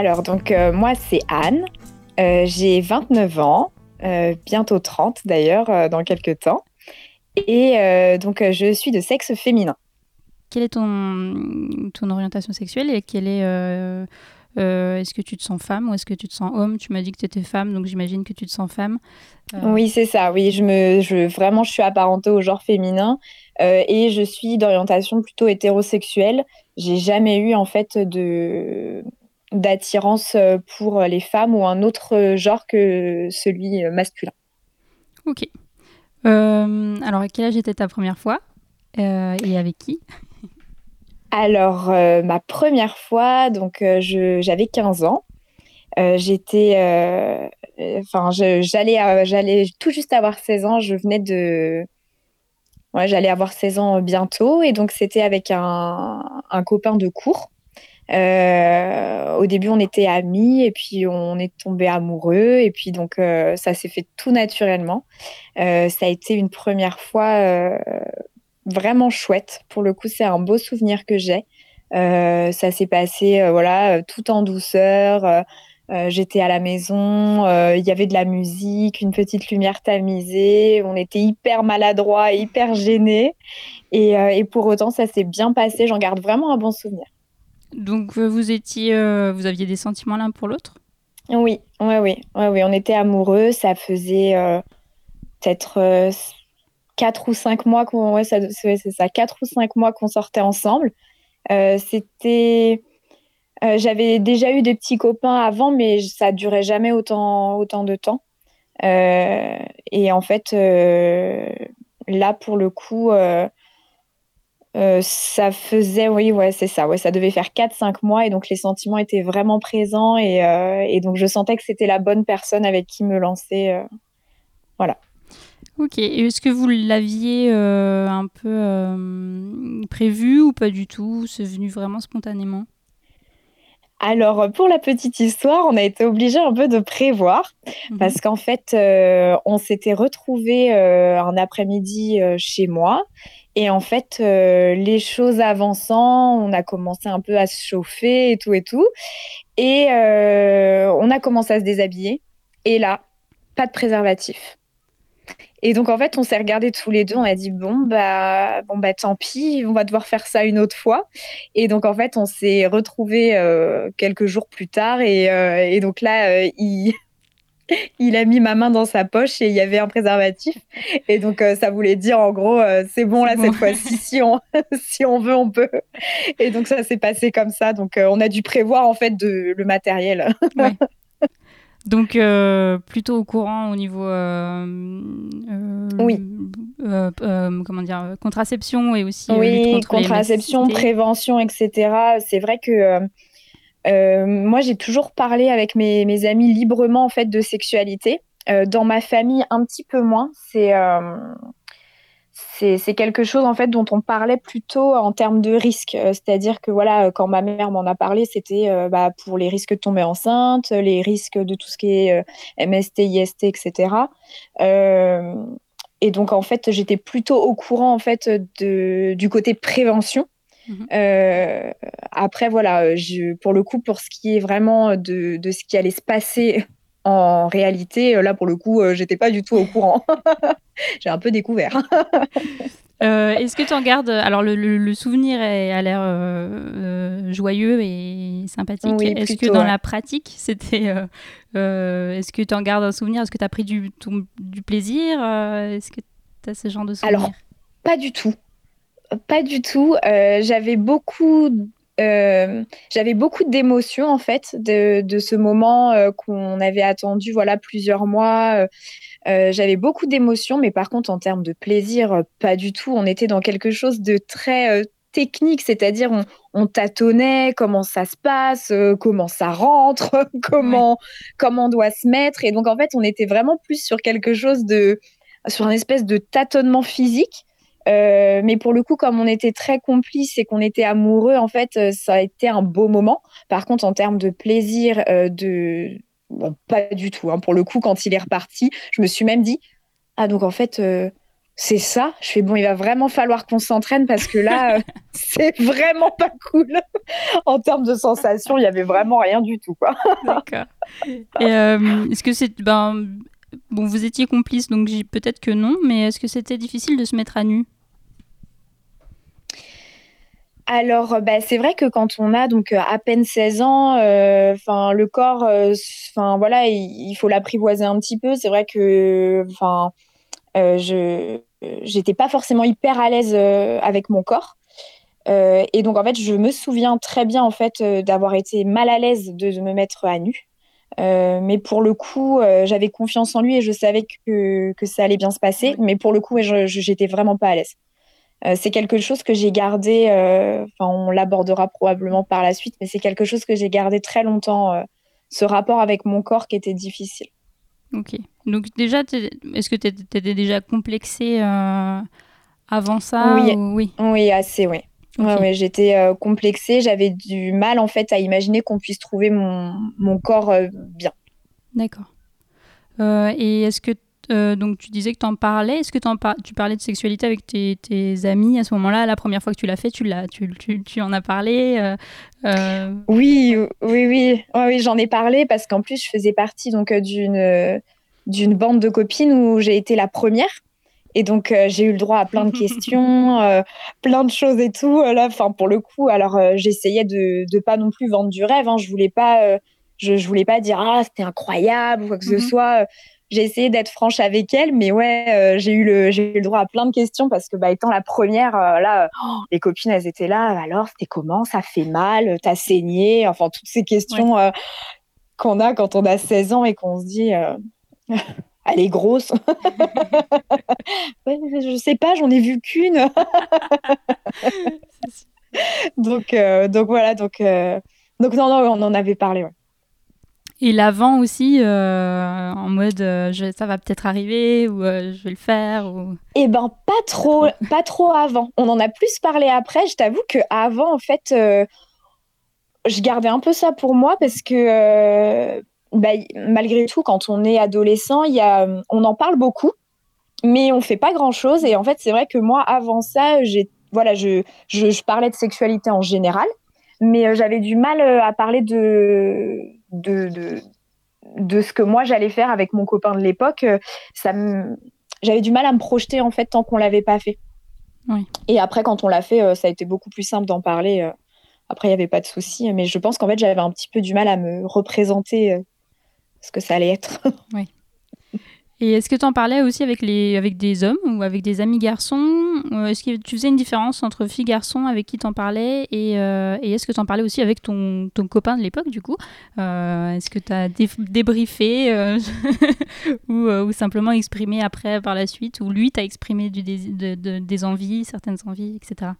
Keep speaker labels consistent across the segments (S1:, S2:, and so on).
S1: Alors, donc, euh, moi, c'est Anne. Euh, j'ai 29 ans, euh, bientôt 30 d'ailleurs, dans quelques temps. Et donc, je suis de sexe féminin.
S2: Quelle est ton, ton orientation sexuelle et quelle est. est-ce que tu te sens femme ou est-ce que tu te sens homme? Tu m'as dit que tu étais femme, donc j'imagine que tu te sens femme.
S1: Oui, c'est ça. Oui, je me, je, vraiment, je suis apparentée au genre féminin et je suis d'orientation plutôt hétérosexuelle. J'ai jamais eu en fait de d'attirance euh, pour les femmes ou un autre genre que celui euh, masculin.
S2: Ok. Euh, alors, à quel âge était ta première fois Euh, et avec qui?
S1: Alors, euh, ma première fois, donc euh, j'avais 15 ans. Euh, j'étais, euh, euh, enfin, j'allais, j'allais tout juste avoir 16 ans. Je venais de, ouais, j'allais avoir 16 ans bientôt, et donc c'était avec un, un copain de cours. Euh, au début, on était amis, et puis on est tombé amoureux, et puis donc euh, ça s'est fait tout naturellement. Euh, ça a été une première fois. vraiment chouette. Pour le coup, c'est un beau souvenir que j'ai. Ça s'est passé voilà, tout en douceur. J'étais à la maison, il y avait de la musique, une petite lumière tamisée. On était hyper maladroits, et hyper euh, et pour autant, ça s'est bien passé. J'en garde vraiment un bon souvenir.
S2: Donc, euh, vous étiez, euh, vous aviez des sentiments l'un pour l'autre?
S1: Oui, ouais, oui, ouais, oui. On était amoureux. Ça faisait euh, peut-être euh, quatre ou cinq mois qu'on, ouais, c'est ça, ou mois qu'on sortait ensemble. C'était, j'avais déjà eu des petits copains avant, mais ça durait jamais autant, autant de temps. Et en fait, là pour le coup, euh, ça faisait, oui, ouais, c'est ça, ouais, ça devait faire 4-5 mois et donc les sentiments étaient vraiment présents et, euh, et donc je sentais que c'était la bonne personne avec qui me lancer. euh, voilà.
S2: Ok. Est-ce que vous l'aviez un peu prévu ou pas du tout? C'est venu vraiment spontanément?
S1: Alors, pour la petite histoire, on a été obligé un peu de prévoir
S2: Mhm.
S1: parce qu'en fait, euh, on s'était retrouvés euh, un après-midi euh, chez moi. Et en fait, euh, les choses avançant, on a commencé un peu à se chauffer et tout et tout. Et euh, on a commencé à se déshabiller. Et là, pas de préservatif. Et donc, en fait, on s'est regardés tous les deux. On a dit, bon, bah, bon, bah, tant pis, on va devoir faire ça une autre fois. Et donc, en fait, on s'est retrouvés euh, quelques jours plus tard. Et, euh, et donc là, euh, il... il a mis ma main dans sa poche et il y avait un préservatif. Et donc, euh, ça voulait dire, en gros, euh, c'est bon, là,
S2: bon.
S1: cette fois-ci, si on, si on veut, on peut. Et donc, ça s'est passé comme ça. Donc, euh, on a dû prévoir, en fait, de, le matériel.
S2: Donc, euh, plutôt au courant au niveau. euh, euh,
S1: Oui.
S2: comment dire Contraception et aussi. lutte
S1: Oui,
S2: contre
S1: contraception, prévention, etc. C'est vrai que moi, j'ai toujours parlé avec mes, mes amis librement en fait de sexualité. Dans ma famille, un petit peu moins. C'est c'est quelque chose en fait dont on parlait plutôt en termes de risques. Euh, C'est-à-dire que voilà, euh, quand ma mère m'en a parlé, c'était euh, bah, pour les risques de tomber enceinte, les risques de tout ce qui est euh, MST, IST, etc. Euh, et donc en fait, j'étais plutôt au courant en fait de, du côté prévention.
S2: Mhm.
S1: Après voilà, je, pour le coup, pour ce qui est vraiment de, de ce qui allait se passer en réalité, euh, là pour le coup, euh, j'étais pas du tout au courant. J'ai un peu découvert.
S2: Euh, Est-ce que tu en gardes Alors, le, le- le souvenir est- a l'air euh, euh, joyeux et sympathique.
S1: Oui,
S2: Est-ce que dans
S1: ouais.
S2: la pratique, c'était. Est-ce que tu en gardes un souvenir? Est-ce que tu as pris du, ton- du plaisir? Est-ce que tu as ce genre de souvenir?
S1: Alors, Pas du tout. Pas du tout. J'avais beaucoup, euh, j'avais beaucoup d'émotions en fait de, ce moment euh, qu'on avait attendu voilà plusieurs mois. Euh, j'avais beaucoup d'émotions, mais par contre en termes de plaisir, pas du tout. On était dans quelque chose de très technique, c'est-à-dire on, on, tâtonnait comment ça se passe, comment ça rentre, comment, comment on doit se mettre. Et donc, en fait, on était vraiment plus sur quelque chose de, sur une espèce de tâtonnement physique. Euh, mais pour le coup, comme on était très complices et qu'on était amoureux, en fait, euh, ça a été un beau moment. Par contre, en termes de plaisir, de bon, pas du tout. Hein. Pour le coup, quand il est reparti, je me suis même dit, ah donc en fait, c'est ça. Je fais bon, il va vraiment falloir qu'on s'entraîne parce que là, euh, c'est vraiment pas cool. en termes de sensations, il y avait vraiment rien du tout, quoi.
S2: D'accord. Et euh, est-ce que c'est ben bon, vous étiez complice, donc peut-être que non, mais est-ce que c'était difficile de se mettre à nu
S1: alors, bah, c'est vrai que quand on a donc à peine 16 ans, euh, enfin le corps, enfin voilà, il, faut l'apprivoiser un petit peu. C'est vrai que, enfin, je j'étais pas forcément hyper à l'aise euh, avec mon corps. Euh, et donc en fait, je me souviens très bien en fait euh, d'avoir été mal à l'aise de, me mettre à nu. Mais pour le coup, j'avais confiance en lui et je savais que, que, ça allait bien se passer. Mais pour le coup, j'étais vraiment pas à l'aise. c'est quelque chose que j'ai gardé, enfin on l'abordera probablement par la suite, mais c'est quelque chose que j'ai gardé très longtemps, ce rapport avec mon corps qui était difficile.
S2: Ok. Donc déjà, est-ce que tu étais déjà complexée euh, avant ça
S1: Oui, oui? oui. assez, oui. Ouais, j'étais euh, complexée, j'avais du mal en fait à imaginer qu'on puisse trouver mon, mon corps euh, bien.
S2: D'accord. et est-ce que donc tu disais que tu en parlais, est-ce que en tu parlais de sexualité avec tes, tes amis à ce moment-là? La première fois que tu l'as fait, tu, l'as, tu, tu, tu, en as parlé
S1: Oui, oui, oui, oui j'en ai parlé parce qu'en plus je faisais partie donc d'une d'une bande de copines où j'ai été la première. Et donc, euh, j'ai eu le droit à plein de questions, euh, plein de choses et tout. Euh, là, enfin, pour le coup, alors j'essayais de ne pas non plus vendre du rêve. Hein. Je voulais pas, je, je, voulais pas dire ah c'était incroyable ou quoi que ce mhm. soit. J'ai essayé d'être franche avec elle, mais ouais, j'ai eu le eu le droit à plein de questions parce que bah étant la première, là, oh, les copines elles étaient là. Alors c'était comment? Ça fait mal? T'as saigné Enfin toutes ces questions qu'on a quand on a 16 ans et qu'on se dit Elle est grosse. je sais pas, j'en ai vu qu'une. donc, euh, donc voilà, donc, euh, donc non, non, on en avait parlé.
S2: Et l'avant aussi, euh, en mode je, ça va peut-être arriver ou je vais le faire ou...
S1: Eh ben pas trop, pas trop avant. On en a plus parlé après. Je t'avoue que avant en fait, je gardais un peu ça pour moi parce que bah, malgré tout, quand on est adolescent, y a, on en parle beaucoup, mais on fait pas grand chose. Et en fait, c'est vrai que moi, avant ça, j'ai, voilà, je, je, parlais de sexualité en général, mais euh, j'avais du mal euh, à parler de, de, de, de ce que moi j'allais faire avec mon copain de l'époque. Euh, ça j'avais du mal à me projeter en fait tant qu'on l'avait pas fait.
S2: Oui.
S1: Et après, quand on l'a fait, ça a été beaucoup plus simple d'en parler. Après, il n'y avait pas de souci, mais je pense qu'en fait, j'avais un petit peu du mal à me représenter ce que ça allait être.
S2: oui. Et est-ce que tu en parlais aussi avec, les, avec des hommes ou avec des amis garçons? Euh, Est-ce que tu faisais une différence entre filles-garçons avec qui tu en parlais Et, euh, et est-ce que tu en parlais aussi avec ton, ton copain de l'époque, du coup? Euh, Est-ce que tu as débriefé ou, simplement exprimé après, par la suite Ou lui t'a exprimé des envies, certaines envies, etc.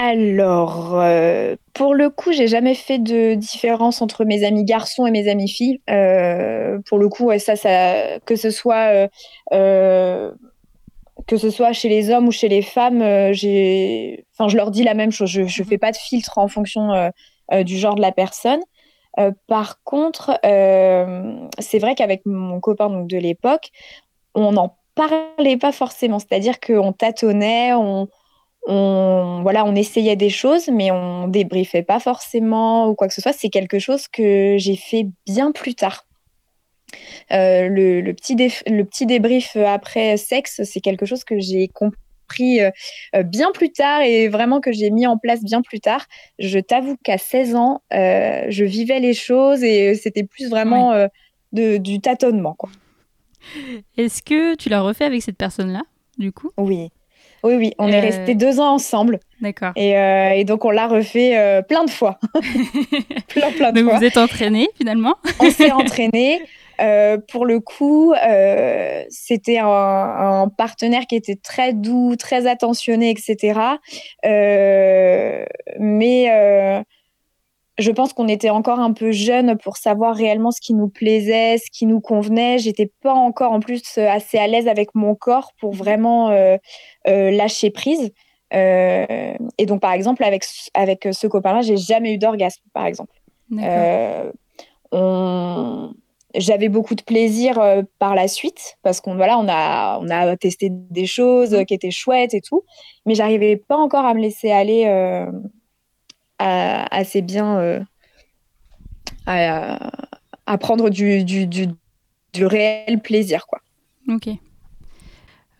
S1: Alors, euh, pour le coup, j'ai jamais fait de différence entre mes amis garçons et mes amis filles. Euh, pour le coup, ça, ça, que ce soit euh, que ce soit chez les hommes ou chez les femmes, j'ai, enfin, je leur dis la même chose. Je, je fais pas de filtre en fonction du genre de la personne. par contre, c'est vrai qu'avec mon copain donc, de l'époque, on n'en parlait pas forcément. C'est-à-dire qu'on tâtonnait, on on, voilà, on essayait des choses, mais on débriefait pas forcément ou quoi que ce soit. C'est quelque chose que j'ai fait bien plus tard. Euh, le, petit le petit débrief après sexe, c'est quelque chose que j'ai compris euh, euh, bien plus tard et vraiment que j'ai mis en place bien plus tard. Je t'avoue qu'à 16 ans, je vivais les choses et c'était plus vraiment de, du tâtonnement.
S2: Est-ce que tu l'as refait avec cette personne-là, du coup?
S1: Oui. Oui, oui, on est
S2: Euh,
S1: restés deux ans ensemble.
S2: D'accord.
S1: Et, euh, et donc, on l'a refait euh, plein de fois. plein, plein de
S2: Donc
S1: fois.
S2: vous êtes entraînés finalement
S1: On s'est entraînés. Euh, pour le coup, euh, c'était un, un partenaire qui était très doux, très attentionné, etc. Euh, mais je pense qu'on était encore un peu jeunes pour savoir réellement ce qui nous plaisait, ce qui nous convenait. J'étais pas encore en plus euh, assez à l'aise avec mon corps pour vraiment euh, euh, lâcher prise. Euh, et donc, par exemple, avec, avec ce copain-là, j'ai jamais eu d'orgasme, par exemple. On... J'avais beaucoup de plaisir euh, par la suite parce qu'on voilà, on a, on a testé des choses euh, qui étaient chouettes et tout, mais j'arrivais pas encore à me laisser aller euh, assez bien euh, à, à prendre du, du, du, du réel plaisir. Quoi.
S2: Ok.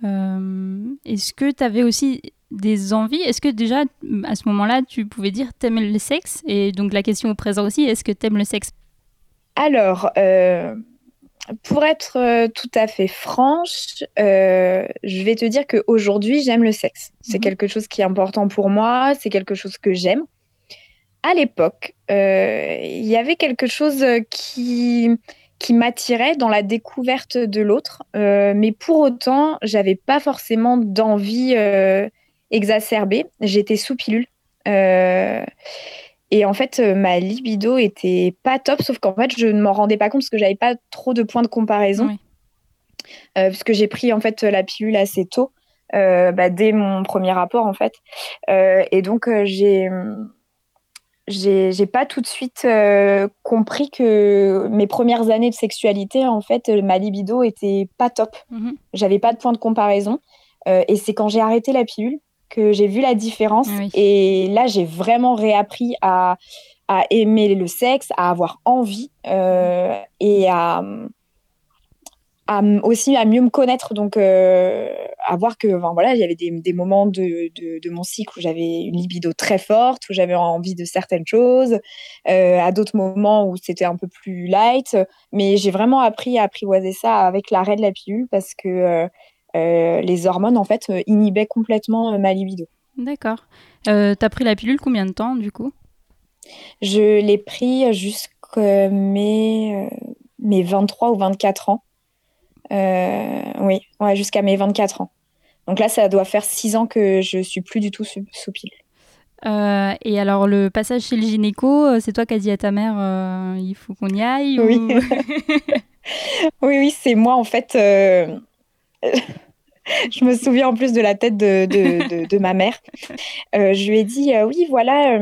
S2: Euh, Est-ce que tu avais aussi des envies? Est-ce que déjà, à ce moment-là, tu pouvais dire t'aimes le sexe? Et donc la question au présent aussi, est-ce que t'aimes le sexe?
S1: Alors, euh, pour être tout à fait franche, euh, je vais te dire qu'aujourd'hui, j'aime le sexe. C'est
S2: Mhm.
S1: quelque chose qui est important pour moi, c'est quelque chose que j'aime. À l'époque, euh, il y avait quelque chose qui, qui m'attirait dans la découverte de l'autre, euh, mais pour autant, j'avais pas forcément d'envie euh, exacerbée. J'étais sous pilule. Euh, et en fait, euh, ma libido était pas top, sauf qu'en fait, je ne m'en rendais pas compte parce que j'avais pas trop de points de comparaison.
S2: Oui.
S1: Euh, parce que j'ai pris en fait la pilule assez tôt, euh, bah, dès mon premier rapport en fait. Euh, et donc, euh, j'ai. J'ai pas tout de suite euh, compris que mes premières années de sexualité, en fait, euh, ma libido était pas top.
S2: Mhm.
S1: J'avais pas de point de comparaison. Euh, et c'est quand j'ai arrêté la pilule que j'ai vu la différence.
S2: Ah oui.
S1: Et là, j'ai vraiment réappris à, à aimer le sexe, à avoir envie euh, et à, à aussi à mieux me connaître. Donc, euh, à voir que enfin, voilà, il y avait des, des moments de, de, de mon cycle où j'avais une libido très forte, où j'avais envie de certaines choses, euh, à d'autres moments où c'était un peu plus light. Mais j'ai vraiment appris à apprivoiser ça avec l'arrêt de la pilule parce que euh, les hormones, en fait, inhibaient complètement ma libido.
S2: D'accord. T'as pris la pilule combien de temps du coup?
S1: Je l'ai pris jusqu'à mes, mes 23 ou 24 ans. Euh, oui, ouais, jusqu'à mes 24 ans. Donc là, ça doit faire 6 ans que je suis plus du tout sous, sous pilule.
S2: Euh, Et alors le passage chez le gynéco, euh, c'est toi qui as dit à ta mère euh, il faut qu'on y aille
S1: Oui.
S2: ou...
S1: Oui, oui, c'est moi en fait. euh, je me souviens en plus de la tête de, de, de- de ma mère. Je lui ai dit oui, voilà,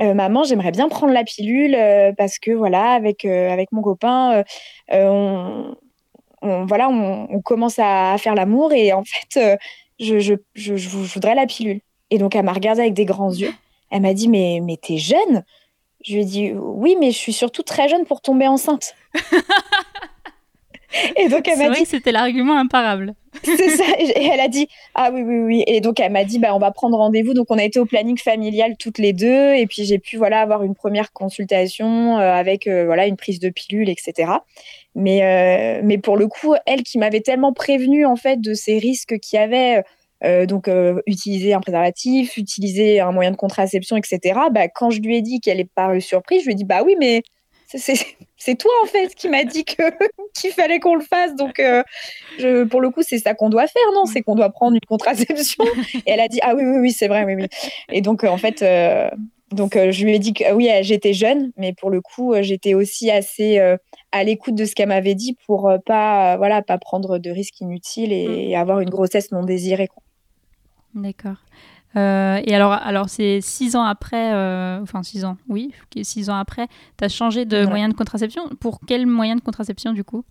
S1: maman, j'aimerais bien prendre la pilule parce que voilà, avec, avec mon copain, on, on- voilà, on, on commence à, à faire l'amour et en fait, euh, je, je, je, je voudrais la pilule. Et donc, elle m'a regardée avec des grands yeux. Elle m'a dit mais, mais t'es jeune? Je lui ai dit oui, mais je suis surtout très jeune pour tomber enceinte. Et donc elle
S2: C'est
S1: m'a
S2: vrai
S1: dit,
S2: que c'était l'argument imparable.
S1: c'est ça. Et elle a dit, ah oui, oui, oui. Et donc elle m'a dit, bah, on va prendre rendez-vous. Donc on a été au planning familial toutes les deux. Et puis j'ai pu voilà, avoir une première consultation euh, avec euh, voilà, une prise de pilule, etc. Mais, euh, mais pour le coup, elle qui m'avait tellement prévenue en fait de ces risques qu'il y avait, euh, donc euh, utiliser un préservatif, utiliser un moyen de contraception, etc. Bah, quand je lui ai dit qu'elle est parue surprise, je lui ai dit, bah oui, mais c'est- toi en fait qui m'a dit que qu'il fallait qu'on le fasse. Donc euh, je, pour le coup, c'est ça qu'on doit faire, non? C'est qu'on doit prendre une contraception. Et elle a dit ah oui oui oui c'est vrai oui oui. Et donc en fait donc euh, je lui ai dit que oui euh, j'étais jeune, mais pour le coup euh, j'étais aussi assez à l'écoute de ce qu'elle m'avait dit pour pas voilà pas prendre de risques inutiles et, avoir une grossesse non désirée. quoi.
S2: D'accord. Et alors, alors c'est six ans après, enfin six ans, oui, six ans après, tu as changé de
S1: Ouais.
S2: moyen de contraception? Pour quel moyen de contraception du coup?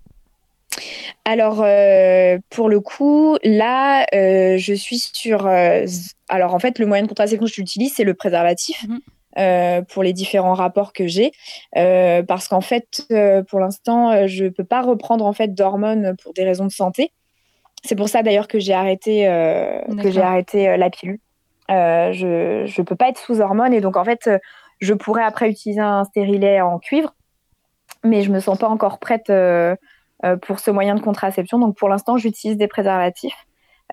S1: Alors, euh, pour le coup, là, euh, je suis sur. euh, alors, en fait, le moyen de contraception que j'utilise, c'est le préservatif
S2: Mhm.
S1: euh, pour les différents rapports que j'ai. Euh, parce qu'en fait, euh, pour l'instant, je ne peux pas reprendre en fait, d'hormones pour des raisons de santé. C'est pour ça d'ailleurs que j'ai arrêté, que j'ai arrêté la pilule. Je ne peux pas être sous hormones et donc en fait, je pourrais après utiliser un stérilet en cuivre, mais je me sens pas encore prête pour ce moyen de contraception. Donc pour l'instant, j'utilise des préservatifs.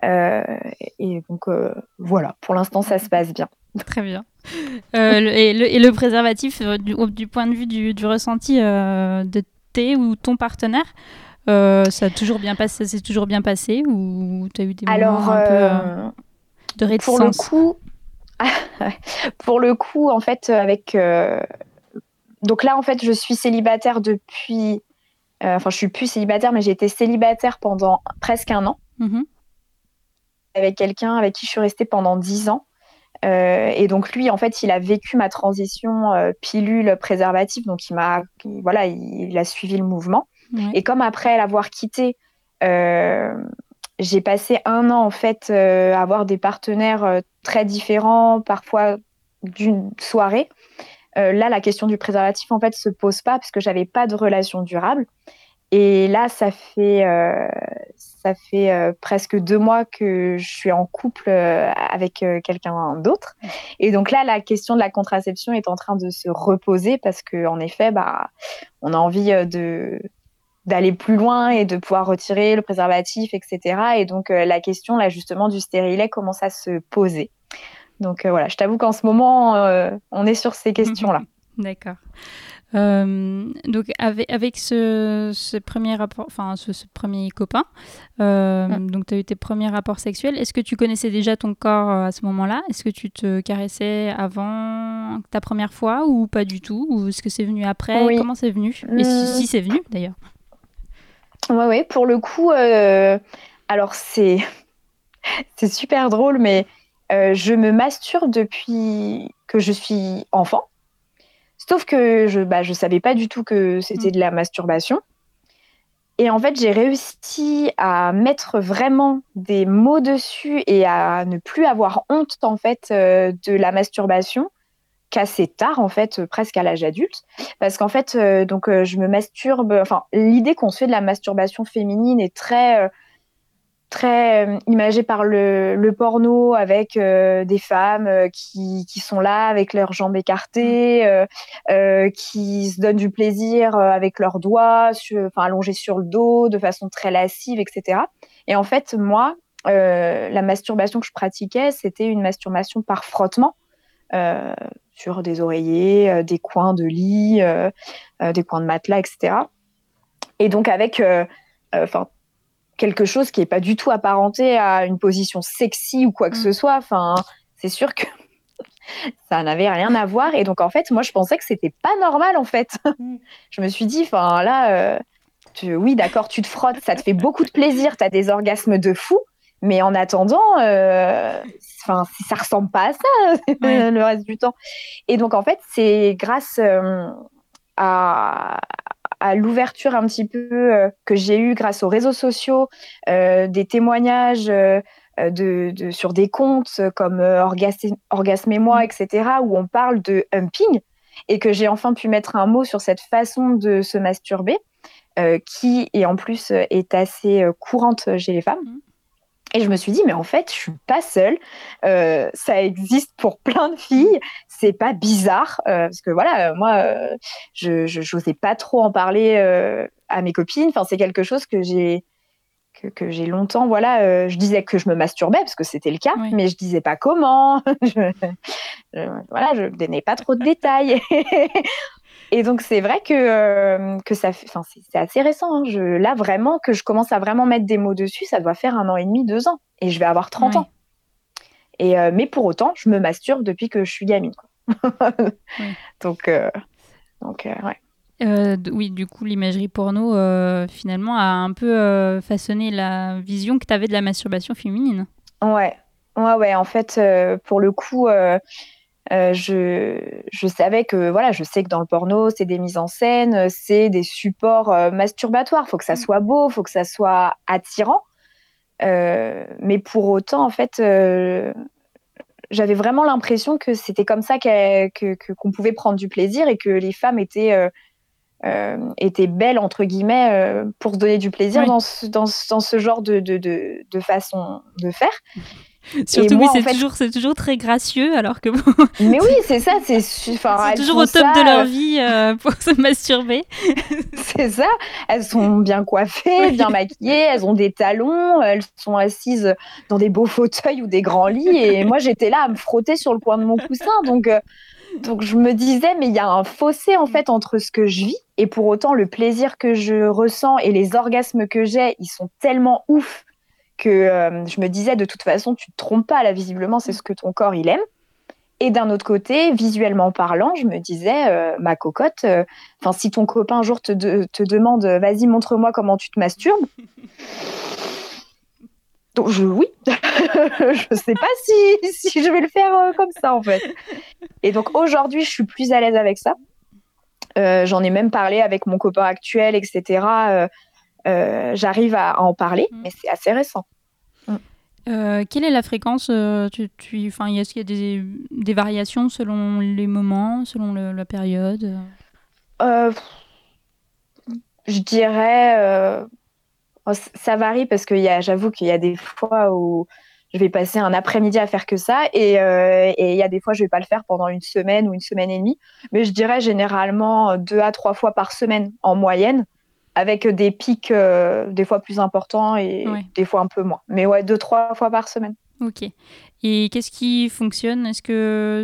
S1: et donc voilà, pour l'instant ça se passe bien.
S2: Très bien. et, le, préservatif, du, point de vue du, ressenti de tes ou ton partenaire, ça a toujours bien passé, ça s'est toujours bien passé ou tu as eu des moments un peu de réticence
S1: Pour le coup, pour le coup, en fait, avec donc là, en fait, je suis célibataire depuis. Euh, enfin, je suis plus célibataire, mais j'ai été célibataire pendant presque un an. Mhm. Avec quelqu'un avec qui je suis restée pendant dix ans. Euh, et donc lui, en fait, il a vécu ma transition euh, pilule préservative, donc il m'a, voilà, il, a suivi le mouvement. Et comme après l'avoir quitté, j'ai passé un an en fait à avoir des partenaires très différents, parfois d'une soirée. Euh, là, la question du préservatif, en fait, se pose pas parce que j'avais pas de relation durable. Et là, ça fait, euh, ça fait euh, presque deux mois que je suis en couple avec quelqu'un d'autre. Et donc là, la question de la contraception est en train de se reposer parce qu'en effet, bah, on a envie d'aller plus loin et de pouvoir retirer le préservatif, etc. Et donc la question là justement du stérilet commence à se poser. Donc euh, voilà, je t'avoue qu'en ce moment, euh, on est sur ces questions-là.
S2: D'accord. Euh, donc avec, avec ce, premier rapport, enfin ce, premier copain, donc tu as eu tes premiers rapports sexuels. Est-ce que tu connaissais déjà ton corps à ce moment-là? Est-ce que tu te caressais avant ta première fois ou pas du tout? Ou est-ce que c'est venu après? Comment c'est venu? Et si, c'est venu d'ailleurs
S1: Ouais, ouais. Pour le coup, alors c'est c'est super drôle, mais euh, je me masturbe depuis que je suis enfant. Sauf que je ne bah, je savais pas du tout que c'était de la masturbation. Et en fait, j'ai réussi à mettre vraiment des mots dessus et à ne plus avoir honte en fait euh, de la masturbation qu'assez tard en fait, presque à l'âge adulte, parce qu'en fait, euh, donc je me masturbe. Enfin, l'idée qu'on se fait de la masturbation féminine est très très euh, imagé par le, porno avec euh, des femmes euh, qui, sont là avec leurs jambes écartées, qui se donnent du plaisir avec leurs doigts, enfin allongés sur le dos de façon très lascive, etc. Et en fait, moi, la masturbation que je pratiquais, c'était une masturbation par frottement. sur des oreillers, des coins de lit, des coins de matelas, etc. Et donc avec, enfin quelque chose qui n'est pas du tout apparenté à une position sexy ou quoi que mm. ce soit. Enfin, c'est sûr que ça n'avait rien à voir. Et donc, en fait, moi, je pensais que c'était pas normal, en fait. Mm. je me suis dit, enfin, là, euh, oui, d'accord, tu te frottes, ça te fait beaucoup de plaisir, tu as des orgasmes de fou. Mais en attendant, euh, ça ressemble pas à ça le reste du temps. Et donc, en fait, c'est grâce euh, à, à l'ouverture un petit peu euh, que j'ai eue grâce aux réseaux sociaux, euh, des témoignages euh, de, sur des comptes comme Orgasme, Orgasme et moi, etc., où on parle de humping, et que j'ai enfin pu mettre un mot sur cette façon de se masturber, qui, et en plus, est assez courante chez les femmes. Et je me suis dit, mais en fait, je suis pas seule. Euh, ça existe pour plein de filles. C'est pas bizarre euh, parce que voilà, moi, euh, je n'osais pas trop en parler à mes copines. Enfin, c'est quelque chose que j'ai que, que j'ai longtemps. Voilà, je disais que je me masturbais parce que c'était le cas, mais je disais pas comment. je, voilà, je donnais pas trop de détails. Et donc, c'est vrai que, euh, que ça c'est assez récent. Hein. Je, là, vraiment, que je commence à vraiment mettre des mots dessus, ça doit faire un an et demi, deux ans. Et je vais avoir 30 ans. Et, euh, mais pour autant, je me masturbe depuis que je suis gamine. Donc, euh, donc ouais.
S2: oui, du coup, l'imagerie porno, finalement, a un peu façonné la vision que tu avais de la masturbation féminine.
S1: Ouais, ouais, ouais. En fait, pour le coup, euh, je, je, savais que voilà, je sais que dans le porno, c'est des mises en scène, c'est des supports euh, masturbatoires. Il faut que ça mm. soit beau, il faut que ça soit attirant. Euh, mais pour autant, en fait, j'avais vraiment l'impression que c'était comme ça qu'on pouvait prendre du plaisir et que les femmes étaient, étaient belles, entre guillemets, pour se donner du plaisir dans, ce, dans, dans, ce genre de, de, de, de façon de faire.
S2: Surtout,
S1: moi,
S2: oui, c'est toujours, très gracieux, alors que bon,
S1: Mais oui, c'est ça, c'est
S2: toujours au top
S1: ça,
S2: de leur
S1: euh,
S2: vie euh, pour se masturber.
S1: C'est ça. Elles sont bien coiffées, bien maquillées, elles ont des talons, elles sont assises dans des beaux fauteuils ou des grands lits. Et moi, j'étais là à me frotter sur le coin de mon coussin. Donc, euh, donc je me disais, mais il y a un fossé en fait entre ce que je vis et pour autant le plaisir que je ressens et les orgasmes que j'ai, ils sont tellement ouf que euh, je me disais, de toute façon, tu te trompes pas. Là, visiblement, c'est ce que ton corps il aime. Et d'un autre côté, visuellement parlant, je me disais, euh, ma cocotte, euh, Enfin, si ton copain un jour te, de- te demande, vas-y, montre-moi comment tu te masturbes. Donc, je, oui, je sais pas si, si je vais le faire euh, comme ça, en fait. Et donc, aujourd'hui, je suis plus à l'aise avec ça. Euh, J'en ai même parlé avec mon copain actuel, etc. Euh, J'arrive à, en parler,
S2: Mm.
S1: mais c'est assez récent.
S2: Euh, quelle est la fréquence euh, tu, tu, enfin, Est-ce qu'il y a des, des variations selon les moments, selon le- la période?
S1: Euh, je dirais, euh, oh, ça varie parce que j'avoue qu'il y a des fois où je vais passer un après-midi à faire que ça et euh, il y a des fois je vais pas le faire pendant une semaine ou une semaine et demie. Mais je dirais généralement deux à trois fois par semaine en moyenne, avec des pics euh, des fois plus importants et
S2: Ouais.
S1: des fois un peu moins. Mais ouais, deux trois fois par semaine.
S2: Ok. Et qu'est-ce qui fonctionne? Est-ce que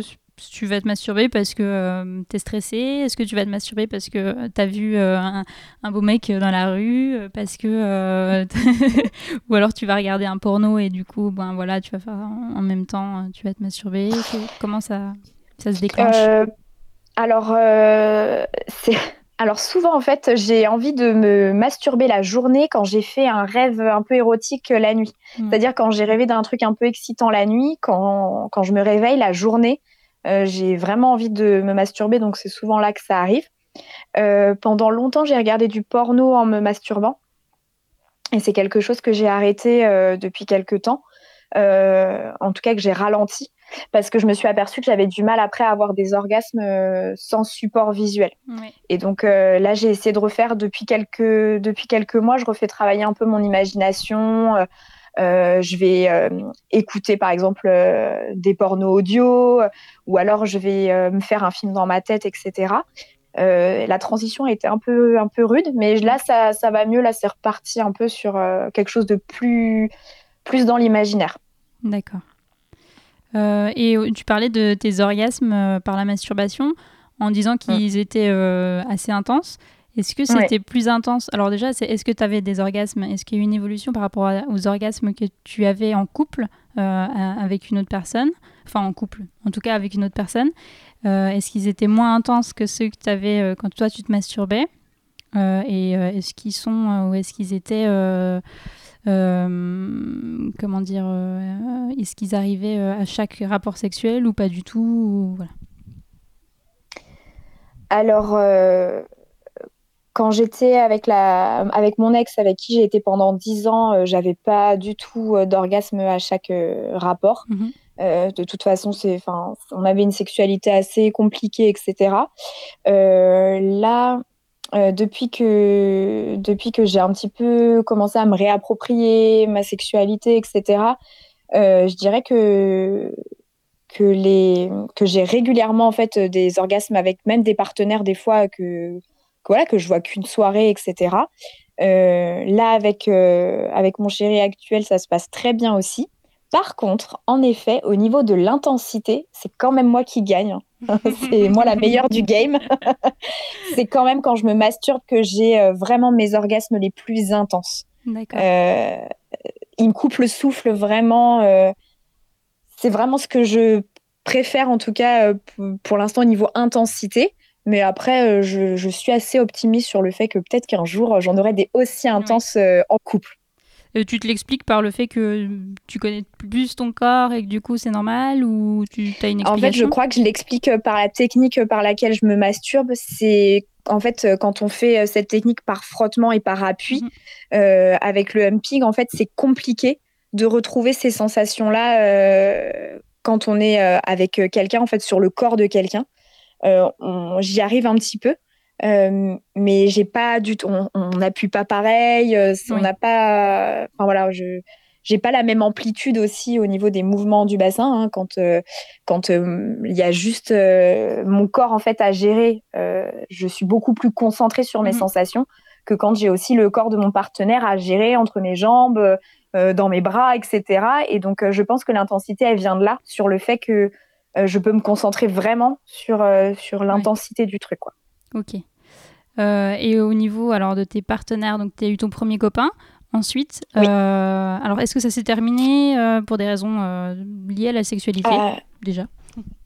S2: tu vas te masturber parce que tu es stressé? Est-ce que tu vas te masturber parce que tu as vu euh, un, un beau mec dans la rue euh, Parce que euh, ou alors tu vas regarder un porno et du coup ben voilà, tu vas faire en même temps euh, tu vas te masturber? Comment ça ça se déclenche?
S1: Euh, alors, euh, c'est... alors souvent, en fait, j'ai envie de me masturber la journée quand j'ai fait un rêve un peu érotique la nuit.
S2: Mm.
S1: C'est-à-dire quand j'ai rêvé d'un truc un peu excitant la nuit, quand, quand je me réveille la journée, euh, j'ai vraiment envie de me masturber, donc c'est souvent là que ça arrive. Euh, pendant longtemps, j'ai regardé du porno en me masturbant. Et c'est quelque chose que j'ai arrêté euh, depuis quelques temps. Euh, en tout cas, que j'ai ralenti parce que je me suis aperçue que j'avais du mal après à avoir des orgasmes euh, sans support visuel. Et donc euh, là, j'ai essayé de refaire depuis quelques, depuis quelques mois, je refais travailler un peu mon imagination. Euh, je vais euh, écouter par exemple des pornos audio ou alors je vais me faire un film dans ma tête, etc. La transition a été un peu, un peu rude, mais là, ça, ça va mieux. Là, c'est reparti un peu sur quelque chose de plus, plus dans l'imaginaire.
S2: D'accord. Euh, et euh, tu parlais de tes orgasmes euh, par la masturbation en disant qu'ils étaient euh, assez intenses. Est-ce que
S1: Ouais.
S2: c'était plus intense? Alors déjà, est-ce que tu avais des orgasmes? Est-ce qu'il y a eu une évolution par rapport à- aux orgasmes que tu avais en couple euh, avec une autre personne? Enfin, en couple, en tout cas avec une autre personne. Est-ce qu'ils étaient moins intenses que ceux que tu avais quand toi tu te masturbais? Et est-ce qu'ils sont ou est-ce qu'ils étaient comment dire euh, Est-ce qu'ils arrivaient euh, à chaque rapport sexuel ou pas du tout ou- voilà.
S1: Alors, euh, quand j'étais avec, la, avec mon ex, avec qui j'ai été pendant 10 ans, euh, j'avais pas du tout euh, d'orgasme à chaque euh, rapport.
S2: Mhm.
S1: Euh, de toute façon, c'est, on avait une sexualité assez compliquée, etc. Euh, là, euh, depuis que, depuis que j'ai un petit peu commencé à me réapproprier ma sexualité, etc., euh, je dirais que que les que j'ai régulièrement en fait des orgasmes avec même des partenaires des fois que, que voilà que je vois qu'une soirée etc Euh, là avec avec mon chéri actuel ça se passe très bien aussi par contre en effet au niveau de l'intensité c'est quand même moi qui gagne c'est moi la meilleure du game c'est quand même quand je me masturbe que j'ai euh, vraiment mes orgasmes les plus intenses
S2: D'accord.
S1: euh, il me coupe le souffle vraiment. euh, c'est vraiment ce que je préfère en tout cas pour l'instant au niveau intensité. Mais après, je, je suis assez optimiste sur le fait que peut-être qu'un jour j'en aurai des aussi intenses en couple.
S2: Euh, tu te l'expliques par le fait que tu connais plus ton corps et que du coup c'est normal ou tu as une
S1: En
S2: explication
S1: fait, je crois que je l'explique euh, par la technique euh, par laquelle je me masturbe. C'est en fait quand on fait cette technique par frottement et par appui
S2: Mhm.
S1: euh, avec le humping, en fait, c'est compliqué de retrouver ces sensations-là euh, quand on est avec quelqu'un, en fait, sur le corps de quelqu'un. J'y arrive un petit peu. Euh, mais j'ai pas du tout, on n'appuie pas pareil, euh, on n'a pas, enfin voilà, je, j'ai pas la même amplitude aussi au niveau des mouvements du bassin hein, quand euh, quand euh, il y a juste mon corps en fait à gérer je suis beaucoup plus concentrée sur mes mhm. sensations que quand j'ai aussi le corps de mon partenaire à gérer entre mes jambes dans mes bras etc et donc je pense que l'intensité elle vient de là sur le fait que je peux me concentrer vraiment sur sur l'intensité du truc quoi.
S2: Ok et au niveau alors de tes partenaires donc tu as eu ton premier copain Ensuite, euh, alors est-ce que ça s'est terminé euh, pour des raisons euh, liées à la sexualité déjà?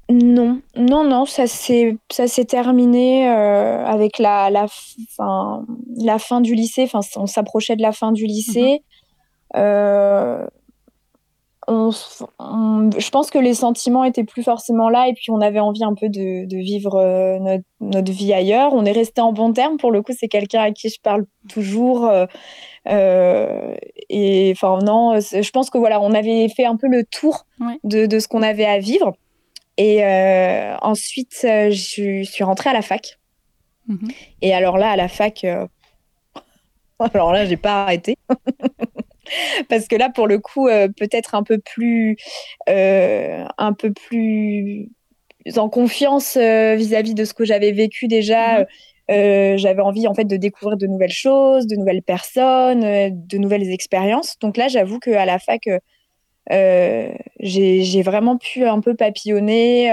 S1: Non, non, non, ça s'est ça s'est terminé avec la la fin la fin du lycée. Enfin, on s'approchait de la fin du lycée. Mhm. On, je pense que les sentiments étaient plus forcément là et puis on avait envie un peu de, de vivre notre, notre, vie ailleurs. On est resté en bon terme. Pour le coup, c'est quelqu'un à qui je parle toujours. Euh, et enfin non, je pense que voilà, on avait fait un peu le tour de, de, ce qu'on avait à vivre. Et euh, ensuite, euh, je suis rentrée à la fac. Mhm. Et alors là, à la fac, alors là, j'ai pas arrêté. Parce que là, pour le coup, peut-être un peu plus, un peu plus en confiance vis-à-vis de ce que j'avais vécu déjà. Mhm. Euh, j'avais envie en fait de découvrir de nouvelles choses, de nouvelles personnes, euh, de nouvelles expériences. Donc là, j'avoue qu'à la fac, euh, j'ai vraiment pu un peu papillonner,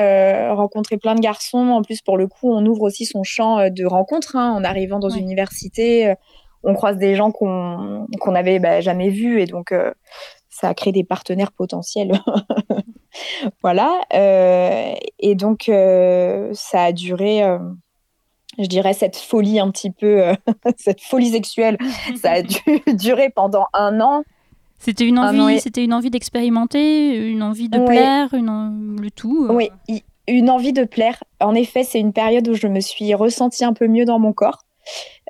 S1: rencontrer plein de garçons. En plus, pour le coup, on ouvre aussi son champ de rencontres hein, en arrivant dans une université. On croise des gens qu'on n'avait bah, jamais vus et donc ça a créé des partenaires potentiels. voilà. et donc, ça a duré je dirais, cette folie un petit peu, euh, cette folie sexuelle, ça a dû durer pendant un an.
S2: C'était une envie, c'était une envie d'expérimenter, une envie de plaire, une, le tout.
S1: Euh. Oui, une envie de plaire. En effet, c'est une période où je me suis ressentie un peu mieux dans mon corps.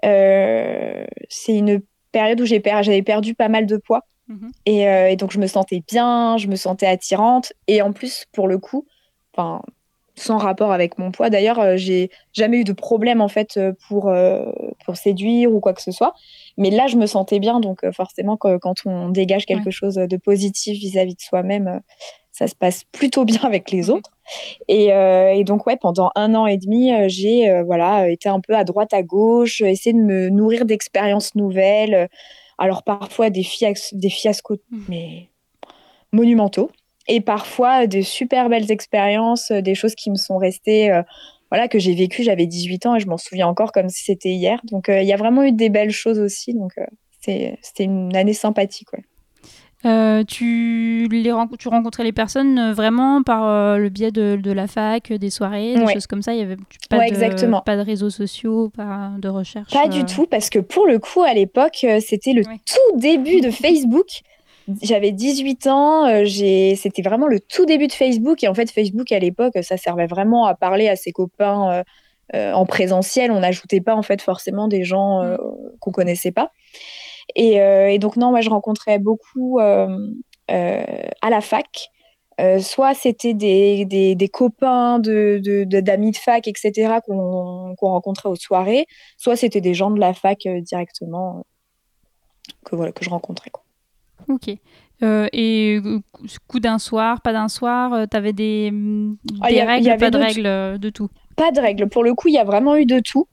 S1: Euh, c'est une période où j'avais perdu pas mal de poids. Mhm. et, et, donc, je me sentais bien, je me sentais attirante. Et en plus, pour le coup, enfin, sans rapport avec mon poids. D'ailleurs, euh, j'ai jamais eu de problème en fait euh, pour euh, pour séduire ou quoi que ce soit. Mais là, je me sentais bien, donc forcément, quand on dégage quelque chose de positif vis-à-vis de soi-même, ça se passe plutôt bien avec les autres. Et, et, donc, ouais, pendant un an et demi, j'ai voilà été un peu à droite, à gauche, essayé de me nourrir d'expériences nouvelles. Alors parfois des, fiascos, des fiascos, mmh. mais monumentaux et parfois des super belles expériences, euh, des choses qui me sont restées, euh, voilà, que j'ai vécues. J'avais 18 ans et je m'en souviens encore comme si c'était hier. Donc euh, il y a vraiment eu des belles choses aussi. Donc c'était une année sympathique.
S2: Tu, les tu rencontrais les personnes vraiment par le biais de, de, la fac, des soirées, des choses comme ça? Il y avait pas, de, exactement. pas de réseaux sociaux, pas de recherche.
S1: Pas du tout, parce que pour le coup, à l'époque, c'était le tout début de Facebook. J'avais 18 ans, euh, c'était vraiment le tout début de Facebook. Et en fait, Facebook, à l'époque, ça servait vraiment à parler à ses copains euh, euh, en présentiel. On n'ajoutait pas, en fait, forcément des gens qu'on qu'on connaissait pas. Et, donc, non, moi, je rencontrais beaucoup à la fac. soit c'était des, des, copains d'amis de, de, de, fac, etc., qu'on rencontrait aux soirées, soit c'était des gens de la fac directement que, voilà, que je rencontrais. Quoi.
S2: Ok. Euh, et euh, coup d'un soir, pas d'un soir, euh, tu avais des, ah, des règles, pas de règles, de tout?
S1: Pas de règles. Pour le coup, il y a vraiment eu de tout.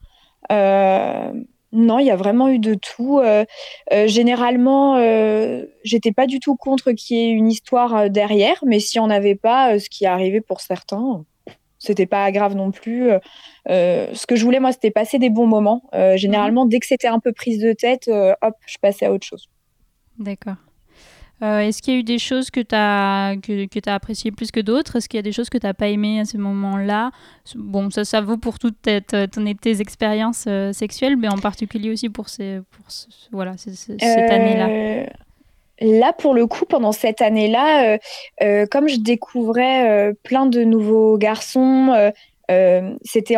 S1: Non, il y a vraiment eu de tout. généralement, j'étais pas du tout contre qu'il y ait une histoire derrière, mais si on n'avait pas, ce qui est arrivé pour certains, c'était pas grave non plus. ce que je voulais, moi, c'était passer des bons moments. généralement, dès que c'était un peu prise de tête, hop, je passais à autre chose.
S2: D'accord. Euh, est-ce qu'il y a eu des choses que tu as, que, appréciées plus que d'autres? Est-ce qu'il y a des choses que tu n'as pas aimées à ce moment-là Bon, ça, ça vaut pour toutes tes, tes expériences euh, sexuelles, mais en particulier aussi pour, ces, pour voilà, cette euh, année-là.
S1: Là, pour le coup, pendant cette année-là, comme je découvrais plein de nouveaux garçons, c'était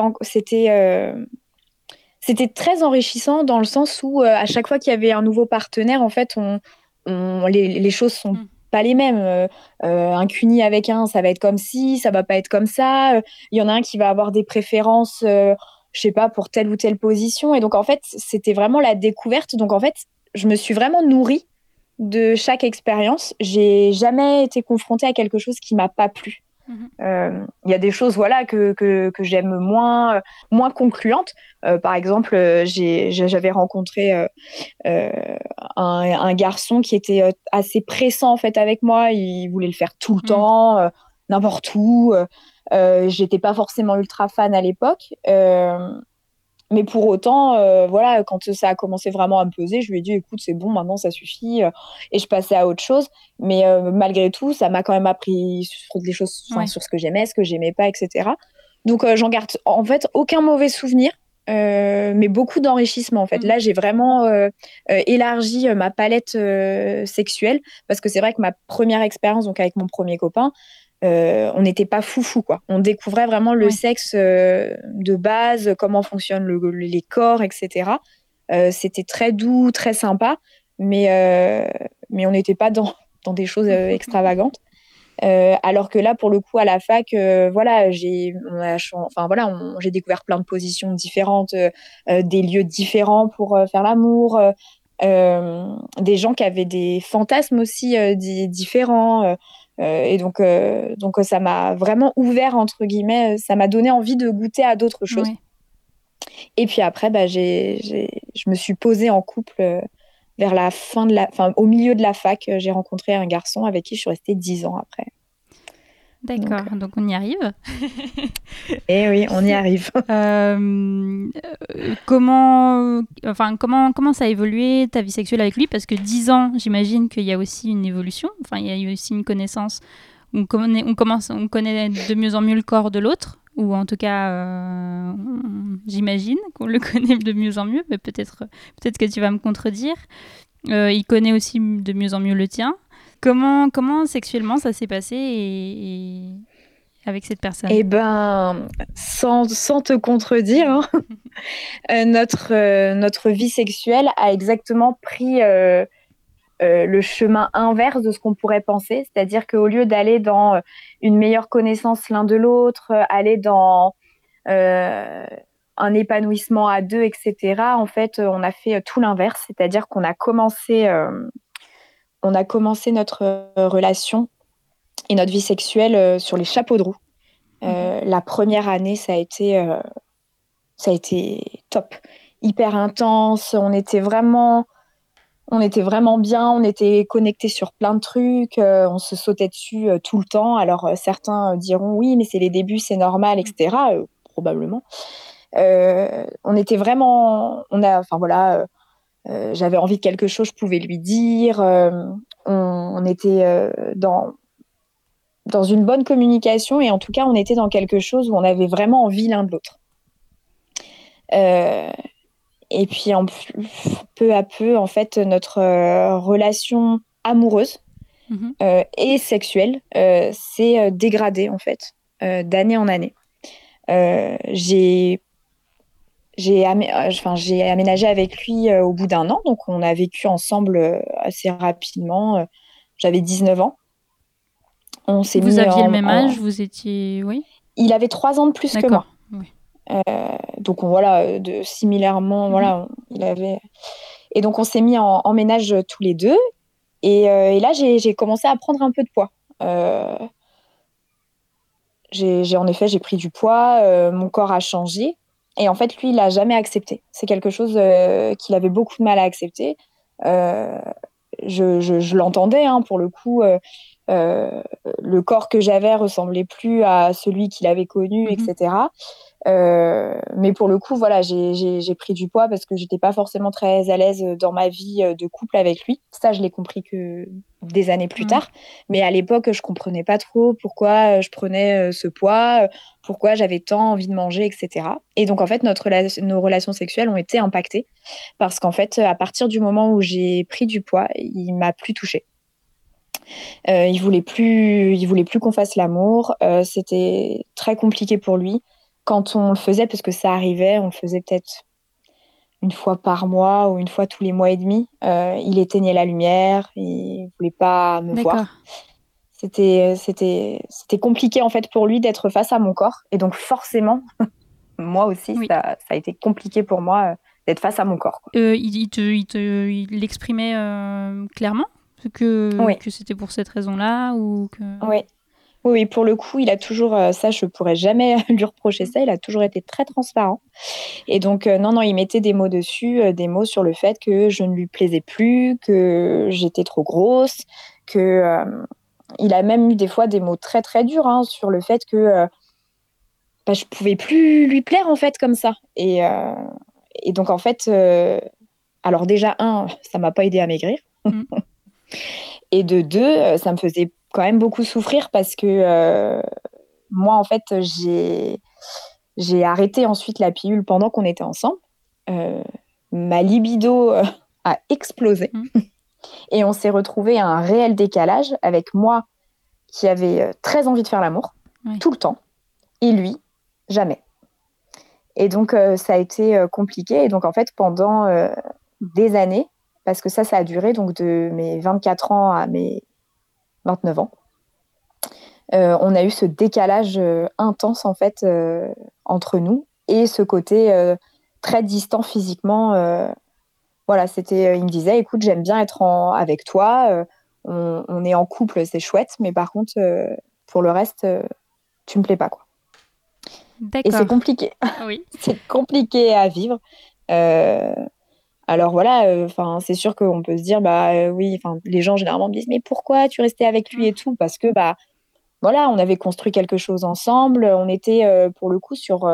S1: très enrichissant dans le sens où à chaque fois qu'il y avait un nouveau partenaire, en fait, on, les, les, choses sont mm. pas les mêmes. Euh, euh, un cuni avec un, ça va être comme ci, ça va pas être comme ça. Il y en a un qui va avoir des préférences, euh, je sais pas, pour telle ou telle position. Et donc, en fait, c'était vraiment la découverte. Donc, en fait, je me suis vraiment nourrie de chaque expérience, j'ai jamais été confrontée à quelque chose qui m'a pas plu. Euh, Il y a des choses voilà que, que, que j'aime moins euh, moins concluantes. Euh, par exemple, j'avais rencontré un, un garçon qui était assez pressant en fait avec moi. Il voulait le faire tout le
S2: Mhm.
S1: temps, n'importe où. Euh, euh, J'étais pas forcément ultra fan à l'époque. Euh, mais pour autant, euh, voilà, quand ça a commencé vraiment à me peser, je lui ai dit, écoute, c'est bon, maintenant ça suffit, euh, et je passais à autre chose. Mais euh, malgré tout, ça m'a quand même appris sur des choses,
S2: Ouais.
S1: sur ce que j'aimais, ce que j'aimais pas, etc. Donc j'en garde en fait aucun mauvais souvenir. mais beaucoup d'enrichissement en fait.
S2: Mhm.
S1: Là, j'ai vraiment élargi ma palette sexuelle parce que c'est vrai que ma première expérience, donc avec mon premier copain, euh, on n'était pas foufou quoi. On découvrait vraiment le sexe euh, de base, comment fonctionnent le- les corps, etc. Euh, C'était très doux, très sympa, mais mais on n'était pas dans dans des choses extravagantes. Alors que là, pour le coup, à la fac, voilà, j'ai, enfin voilà, j'ai découvert plein de positions différentes, des lieux différents pour faire l'amour, des gens qui avaient des fantasmes aussi di- différents. Euh, et donc, euh, donc euh, ça m'a vraiment ouvert entre guillemets, ça m'a donné envie de goûter à d'autres choses. Et puis après, bah, je me suis posée en couple vers la fin de la, enfin, au milieu de la fac. J'ai rencontré un garçon avec qui je suis restée dix ans après.
S2: D'accord, donc on y arrive.
S1: Et oui, on y arrive.
S2: Euh, euh, comment, enfin, comment, comment ça a évolué ta vie sexuelle avec lui? Parce que 10 ans, j'imagine qu'il y a aussi une évolution, enfin, il y a eu aussi une connaissance. On connaît, on, commence, on connaît de mieux en mieux le corps de l'autre, ou en tout cas, euh, j'imagine qu'on le connaît de mieux en mieux, mais peut-être peut que tu vas me contredire. Euh, il connaît aussi de mieux en mieux le tien. Comment, comment sexuellement ça s'est passé et, et avec cette personne?
S1: Eh ben, sans, sans te contredire, hein, euh, notre, euh, notre vie sexuelle a exactement pris euh, le chemin inverse de ce qu'on pourrait penser. C'est-à-dire qu'au lieu d'aller dans une meilleure connaissance l'un de l'autre, aller dans un épanouissement à deux, etc., en fait, on a fait tout l'inverse. C'est-à-dire qu'on a commencé, on a commencé notre euh, relation et notre vie sexuelle euh, sur les chapeaux de roue. Euh, la première année, ça a été, ça a été top, hyper intense. On était vraiment, on était vraiment bien. On était connectés sur plein de trucs. euh, on se sautait dessus euh, tout le temps. Alors euh, certains diront oui, mais c'est les débuts, c'est normal, etc. Euh, probablement. On était vraiment, on a, enfin voilà. Euh, j'avais envie de quelque chose, je pouvais lui dire. euh, on, on était euh, dans dans une bonne communication et en tout cas on était dans quelque chose où on avait vraiment envie l'un de l'autre. Et puis en peu à peu en fait notre relation amoureuse
S2: Mhm.
S1: et sexuelle s'est dégradée en fait d'année en année. J'ai j'ai amé- euh, enfin, j'ai aménagé avec lui euh, au bout d'un an, donc on a vécu ensemble euh, assez rapidement. J'avais 19 ans. On s'est
S2: Vous
S1: mis
S2: aviez
S1: en-
S2: le même
S1: en-
S2: âge, vous étiez, oui,
S1: Il avait trois ans de plus que moi.
S2: Oui.
S1: Euh, donc on- voilà, de, similairement,
S2: Mhm.
S1: voilà, on- il avait. Et donc on s'est mis en, en ménage tous les deux. Et, euh, et là, j'ai commencé à prendre un peu de poids. Euh, j'ai en effet, j'ai pris du poids, mon corps a changé. Et en fait, lui, il n'a jamais accepté. C'est quelque chose euh, qu'il avait beaucoup de mal à accepter. Euh, je je- je l'entendais, hein, pour le coup. euh, euh, le corps que j'avais ressemblait plus à celui qu'il avait connu,
S2: Mhm.
S1: etc. Euh, mais pour le coup, voilà, j'ai- pris du poids parce que j'étais pas forcément très à l'aise dans ma vie euh, de couple avec lui. Ça, je l'ai compris que des années plus
S2: Mhm.
S1: tard. Mais à l'époque, je comprenais pas trop pourquoi euh, je prenais euh, ce poids, euh, pourquoi j'avais tant envie de manger, etc. Et donc, en fait, notre rela- nos relations sexuelles ont été impactées parce qu'en fait, à partir du moment où j'ai pris du poids, il m'a plus touchée. Euh, il voulait plus, il voulait plus qu'on fasse l'amour. Euh, C'était très compliqué pour lui quand on le faisait, parce que ça arrivait, on le faisait peut-être une fois par mois ou une fois tous les mois et demi. Euh, il éteignait la lumière, il voulait pas me voir. C'était, c'était, c'était compliqué en fait pour lui d'être face à mon corps, et donc forcément, moi aussi,
S2: Oui.
S1: ça, ça a été compliqué pour moi euh, d'être face à mon corps. quoi.
S2: Euh, il, te, il te- il l'exprimait clairement? Que, que c'était pour cette raison-là ou que...
S1: Oui. Oui, pour le coup, il a toujours, euh, ça, je pourrais jamais lui reprocher ça, il a toujours été très transparent. Et donc, euh, non, non, il mettait des mots dessus, euh, des mots sur le fait que je ne lui plaisais plus, que j'étais trop grosse, que. il a même eu des fois des mots très, très durs hein, sur le fait que bah, je pouvais plus lui plaire, en fait, comme ça. Et, et donc, en fait, alors déjà, un, ça m'a pas aidé à maigrir. Mm. et de deux, ça me faisait quand même beaucoup souffrir parce que euh, moi, en fait, j'ai, j'ai arrêté ensuite la pilule pendant qu'on était ensemble. Euh, ma libido euh, a explosé mmh. et on s'est retrouvé à un réel décalage avec moi qui avait très envie de faire l'amour tout le temps et lui, jamais. Et donc, ça a été compliqué. Et donc, en fait, pendant des années, parce que ça, ça a duré donc de mes 24 ans à mes 29 ans. Euh, on a eu ce décalage euh, intense en fait euh, entre nous et ce côté très distant physiquement. voilà, c'était, il me disait, écoute, j'aime bien être avec toi, on, est en couple, c'est chouette, mais par contre, pour le reste, tu me plais pas quoi. Et c'est compliqué.
S2: Oui.
S1: c'est compliqué à vivre. Alors voilà, euh, enfin c'est sûr qu'on peut se dire bah euh, oui, enfin les gens généralement me disent mais pourquoi tu restais avec lui et tout? Parce que bah voilà, on avait construit quelque chose ensemble, on était euh, pour le coup sur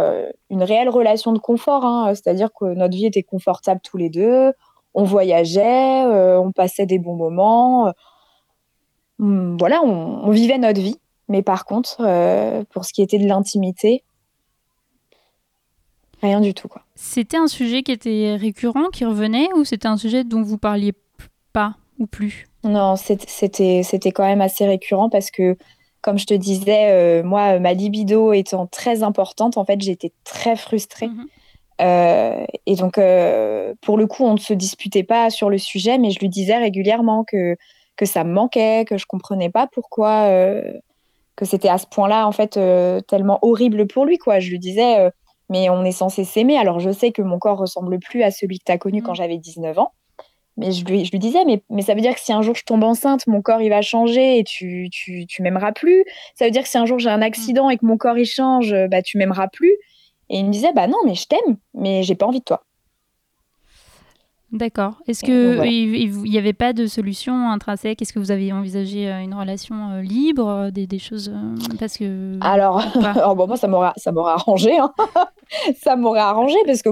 S1: une réelle relation de confort, hein. c'est-à-dire que notre vie était confortable tous les deux, on voyageait, on passait des bons moments, hum, voilà, on, vivait notre vie. Mais par contre, pour ce qui était de l'intimité, rien du tout quoi.
S2: C'était un sujet qui était récurrent, qui revenait, ou c'était un sujet dont vous parliez pas ou plus?
S1: Non, c'était quand même assez récurrent parce que, comme je te disais, euh, moi, ma libido étant très importante, en fait, j'étais très frustrée. Mhm. Euh, et donc, euh, pour le coup, on ne se disputait pas sur le sujet, mais je lui disais régulièrement que, que ça me manquait, que je comprenais pas pourquoi, que c'était à ce point-là, en fait, tellement horrible pour lui, quoi. Je lui disais mais on est censé s'aimer. Alors je sais que mon corps ressemble plus à celui que tu as connu quand mm. j'avais 19 ans. Mais je lui, je lui disais, mais, mais ça veut dire que si un jour je tombe enceinte, mon corps il va changer et tu, tu, tu m'aimeras plus. Ça veut dire que si un jour j'ai un accident et que mon corps il change, bah tu m'aimeras plus. Et il me disait, bah non, mais je t'aime, mais j'ai pas envie de toi.
S2: D'accord. Est-ce qu'il n'y avait pas de solution intrinsèque? Est-ce que vous avez envisagé euh, une relation euh, libre, euh, des, des, choses parce que
S1: Alors, bon, moi ça m'aurait ça m'aurait arrangé, hein. ça m'aurait arrangé parce que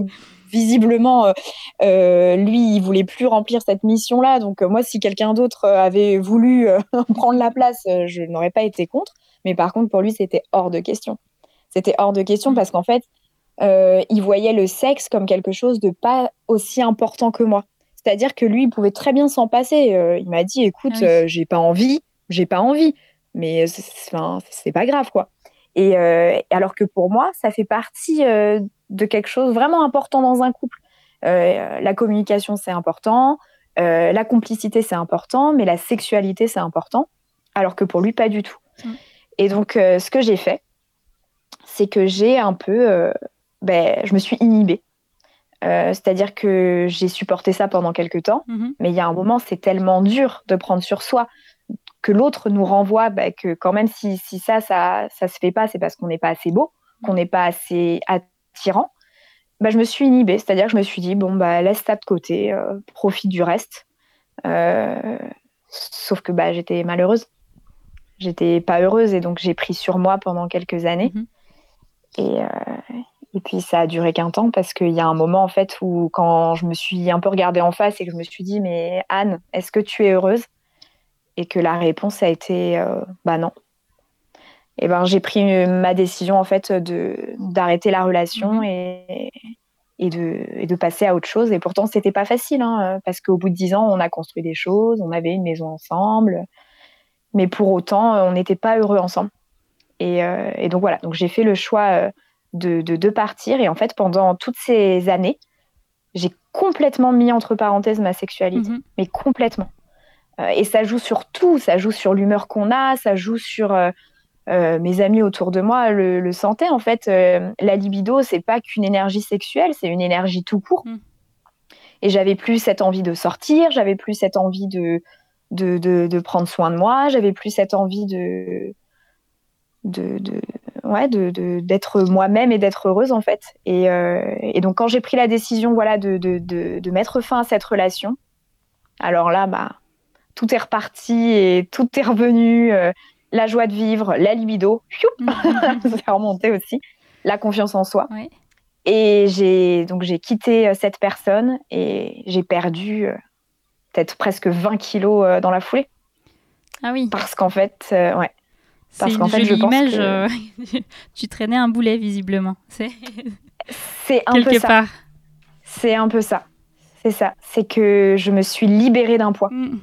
S1: visiblement lui il voulait plus remplir cette mission là. Donc moi si quelqu'un d'autre avait voulu prendre la place, je n'aurais pas été contre. Mais par contre pour lui c'était hors de question. C'était hors de question mmh. parce qu'en fait euh, il voyait le sexe comme quelque chose de pas aussi important que moi. C'est-à-dire que lui, il pouvait très bien s'en passer. Euh, il m'a dit, écoute, ah euh, j'ai pas envie, j'ai pas envie, mais c'est pas grave, quoi. Et alors que pour moi, ça fait partie de quelque chose vraiment important dans un couple. la communication, c'est important. la complicité, c'est important, mais la sexualité, c'est important. Alors que pour lui, pas du tout. Mm. Et donc, ce que j'ai fait, c'est que j'ai un peu ben, je me suis inhibée. Euh, c'est-à-dire que j'ai supporté ça pendant quelques temps, mhm. mais il y a un moment, c'est tellement dur de prendre sur soi que l'autre nous renvoie ben, que quand même si, ça, ça, ça se fait pas, c'est parce qu'on n'est pas assez beau, qu'on n'est pas assez attirant. Ben, je me suis inhibée, c'est-à-dire que je me suis dit, bon, bah, laisse ça de côté, euh, profite du reste. Euh, sauf que bah, j'étais malheureuse. J'étais pas heureuse et donc j'ai pris sur moi pendant quelques années. Mhm. Et, et puis ça a duré qu'un temps parce qu'il y a un moment en fait où quand je me suis un peu regardée en face et que je me suis dit mais Anne, est-ce que tu es heureuse? Et que la réponse a été euh, bah non. Et ben j'ai pris ma décision en fait de d'arrêter la relation mhm. et, et de, et de passer à autre chose. Et pourtant c'était pas facile hein, parce qu'au bout de dix ans on a construit des choses, on avait une maison ensemble, mais pour autant on n'était pas heureux ensemble. Et, euh, et, donc voilà, donc j'ai fait le choix euh, de, de, partir. Et en fait, pendant toutes ces années, j'ai complètement mis entre parenthèses ma sexualité, mhm. mais complètement. Euh, et ça joue sur tout, ça joue sur l'humeur qu'on a, ça joue sur euh, euh, mes amis autour de moi le, le sentaient. En fait, la libido, c'est pas qu'une énergie sexuelle, c'est une énergie tout court. Mhm. Et j'avais plus cette envie de sortir, j'avais plus cette envie de, de, de, prendre soin de moi, j'avais plus cette envie de, de, de ouais, de, d'être moi-même et d'être heureuse en fait. Et, et donc quand j'ai pris la décision voilà, de, de, de, mettre fin à cette relation, alors là, bah, tout est reparti et tout est revenu. la joie de vivre, la libido, c'est remonté aussi, la confiance en soi. Et j'ai donc j'ai quitté euh, cette personne et j'ai perdu euh, peut-être presque 20 kilos euh, dans la foulée.
S2: Ah oui.
S1: Parce qu'en fait, ouais.
S2: Parce qu'en fait, je pense image. tu traînais un boulet visiblement. C'est.
S1: C'est un peu ça. C'est un peu ça. C'est ça. C'est que je me suis libérée d'un poids. Mm.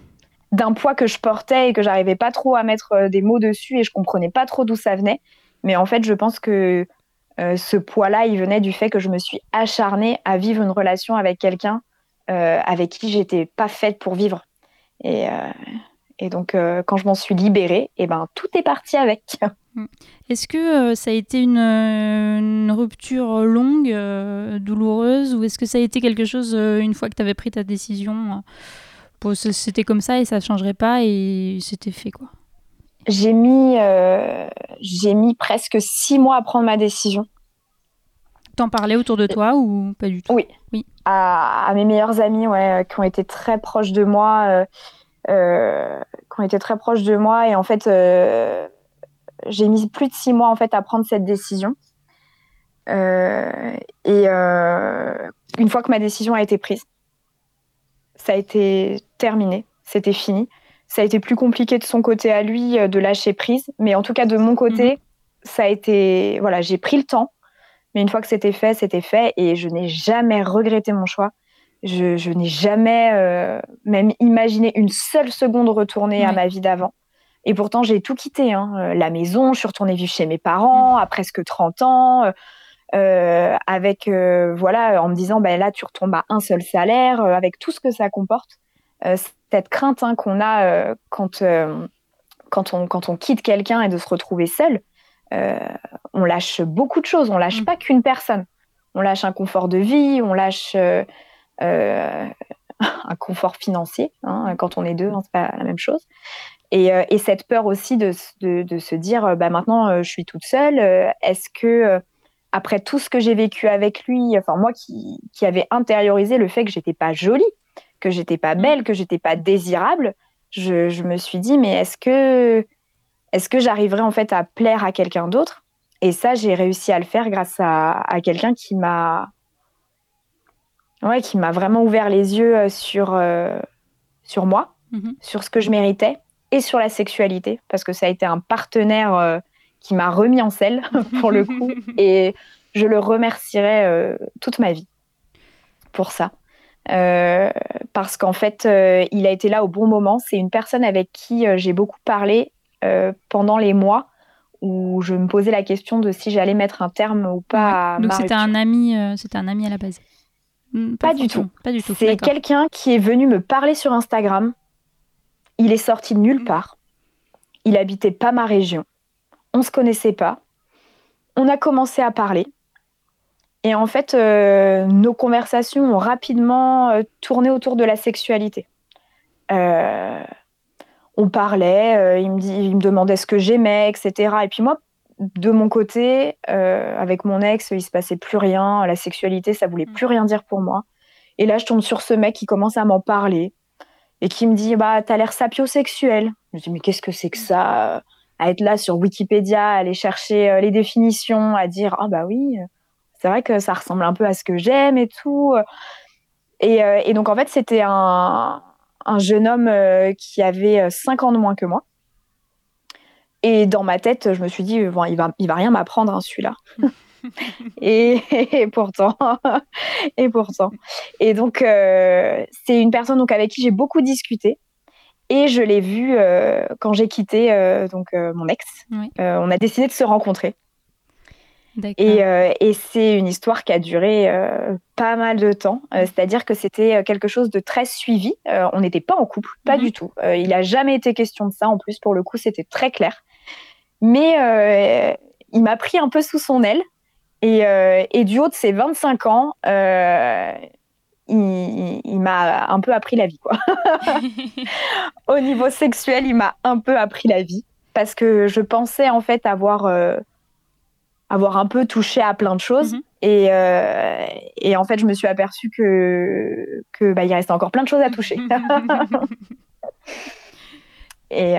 S1: D'un poids que je portais et que j'arrivais pas trop à mettre des mots dessus et je comprenais pas trop d'où ça venait. Mais en fait, je pense que euh, ce poids-là, il venait du fait que je me suis acharnée à vivre une relation avec quelqu'un euh, avec qui j'étais pas faite pour vivre. Et, euh, donc, quand je m'en suis libérée, et eh ben, tout est parti avec.
S2: Mm. Est-ce que ça a été une, rupture longue, douloureuse, ou est-ce que ça a été quelque chose, une fois que tu avais pris ta décision, c'était comme ça et ça ne changerait pas et c'était fait quoi?
S1: J'ai mis, euh, j'ai mis presque six mois à prendre ma décision.
S2: T'en parlais autour de toi ou pas du tout?
S1: Oui. oui. À, mes meilleurs amis, ouais, qui ont été très proches de moi, euh, euh, qui ont été très proches de moi, et en fait, j'ai mis plus de six mois en fait à prendre cette décision. et une fois que ma décision a été prise, ça a été terminé, c'était fini ça a été plus compliqué de son côté à lui euh, de lâcher prise. Mais en tout cas, de mon côté, mhm. ça a été. Voilà, j'ai pris le temps. Mais une fois que c'était fait, c'était fait. Et je n'ai jamais regretté mon choix. Je, n'ai jamais euh, même imaginé une seule seconde retourner à ma vie d'avant. Et pourtant, j'ai tout quitté. Hein. Euh, la maison, je suis retournée vivre chez mes parents à presque 30 ans. avec voilà en me disant ben là tu retombes à un seul salaire avec tout ce que ça comporte cette crainte hein, qu'on a euh, quand, euh, quand, on, quand on quitte quelqu'un et de se retrouver seul, euh, on lâche beaucoup de choses. On lâche mm. pas qu'une personne. On lâche un confort de vie, on lâche un confort financier. Hein, quand on est deux, hein, c'est pas la même chose. Et, et cette peur aussi de, de, de se dire, bah, maintenant, je suis toute seule. Est-ce que après tout ce que j'ai vécu avec lui, enfin moi qui, qui avait intériorisé le fait que j'étais pas jolie, que j'étais pas mm. belle, que j'étais pas désirable, je, me suis dit mais est-ce que est-ce que j'arriverai en fait à plaire à quelqu'un d'autre? Et ça, j'ai réussi à le faire grâce à, quelqu'un qui m'a ouais, qui m'a vraiment ouvert les yeux euh, sur euh, sur moi, mm-hmm. sur ce que je méritais et sur la sexualité parce que ça a été un partenaire euh, qui m'a remis en selle pour le coup et je le remercierai toute ma vie pour ça. Parce qu'en fait, il a été là au bon moment. C'est une personne avec qui j'ai beaucoup parlé pendant les mois où je me posais la question de si j'allais mettre un terme ou pas.
S2: Donc c'était un ami, c'était un ami à la base.
S1: Hmm, pas, du tout. Pas du tout. C'est quelqu'un qui est venu me parler sur Instagram. Il est sorti de nulle part. Il habitait pas ma région. On se connaissait pas. On a commencé à parler. Et en fait, euh, nos conversations ont rapidement euh, tourné autour de la sexualité. Euh, on parlait, il, me dit, il me demandait ce que j'aimais, etc. Et puis moi, de mon côté, avec mon ex, il se passait plus rien. La sexualité, ça voulait plus rien dire pour moi. Et là, je tombe sur ce mec qui commence à m'en parler et qui me dit bah t'as l'air sapiosexuel. Je me dis mais qu'est-ce que c'est que ça À être là sur Wikipédia, à aller chercher les définitions, à dire ah bah oui c'est vrai que ça ressemble un peu à ce que j'aime et tout. Et, euh, donc, en fait, c'était un, jeune homme euh, qui avait 5 euh, ans de moins que moi. Et dans ma tête, je me suis dit, bon, il va, il va rien m'apprendre, hein, celui-là. et, pourtant, et pourtant. Et donc, c'est une personne donc, avec qui j'ai beaucoup discuté. Et je l'ai vu quand j'ai quitté donc, mon ex. on a décidé de se rencontrer. Euh, et, c'est une histoire qui a duré euh, pas mal de temps. Euh, c'est-à-dire que c'était quelque chose de très suivi. on n'était pas en couple, pas mhm. du tout. il n'a jamais été question de ça. En plus, pour le coup, c'était très clair. Mais il m'a pris un peu sous son aile. Et, du haut de ses 25 ans, il, il m'a un peu appris la vie, quoi. Au niveau sexuel, il m'a un peu appris la vie parce que je pensais en fait avoir avoir un peu touché à plein de choses. Mhm. Et, et, en fait, je me suis aperçue que, que bah, il restait encore plein de choses à toucher. et,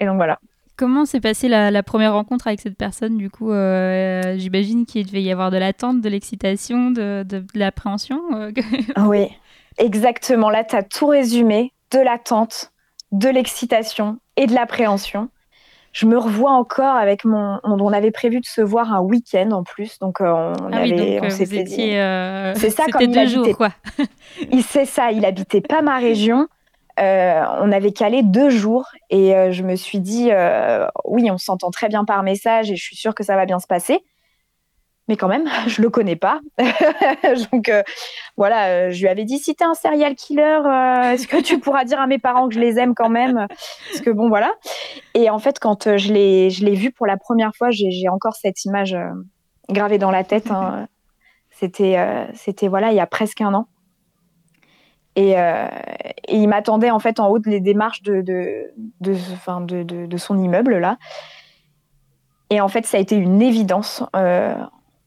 S1: et, donc voilà.
S2: Comment s'est passée la, première rencontre avec cette personne Du coup, euh, j'imagine qu'il devait y avoir de l'attente, de l'excitation, de, de, l'appréhension. Euh,
S1: oui, exactement. Là, tu as tout résumé de l'attente, de l'excitation et de l'appréhension. Je me revois encore avec mon. On, avait prévu de se voir un week-end en plus, donc euh, on
S2: ah
S1: avait.
S2: Oui, on. C'est
S1: ça,
S2: comme deux jours, quoi.
S1: il sait ça. Il habitait pas ma région. Euh, on avait calé deux jours et euh, je me suis dit, euh, oui, on s'entend très bien par message et je suis sûre que ça va bien se passer. Mais quand même, je le connais pas. Donc voilà, je lui avais dit, si tu es un serial killer, est-ce que tu pourras dire à mes parents que je les aime quand même? Parce que bon, voilà. Et en fait, quand je l'ai vu pour la première fois, j'ai encore cette image gravée dans la tête. Hein. C'était, c'était voilà, il y a presque un an. Euh, et, il m'attendait en fait en haut des démarches de, de, de, de, son immeuble là. Et en fait, ça a été une évidence. Euh,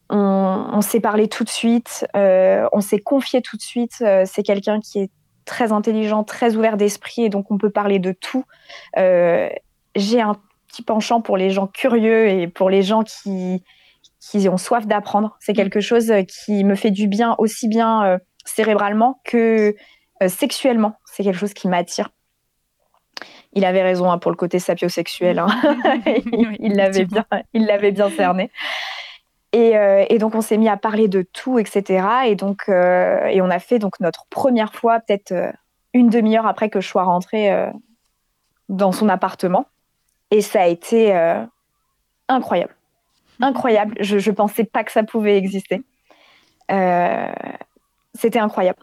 S1: on, s'est parlé tout de suite, euh, on s'est confié tout de suite. c'est quelqu'un qui est très intelligent, très ouvert d'esprit, et donc on peut parler de tout. J'ai un petit penchant pour les gens curieux et pour les gens qui, qui ont soif d'apprendre. C'est mmh. quelque chose qui me fait du bien aussi bien cérébralement que sexuellement, c'est quelque chose qui m'attire. Il avait raison hein, pour le côté sapiosexuel. Hein. il l'avait bien, il l'avait bien cerné. Euh, et, donc on s'est mis à parler de tout, etc. Et donc euh, et on a fait donc notre première fois peut-être une demi-heure après que je sois rentrée dans son appartement. Et ça a été incroyable, incroyable. Je, ne pensais pas que ça pouvait exister. C'était incroyable.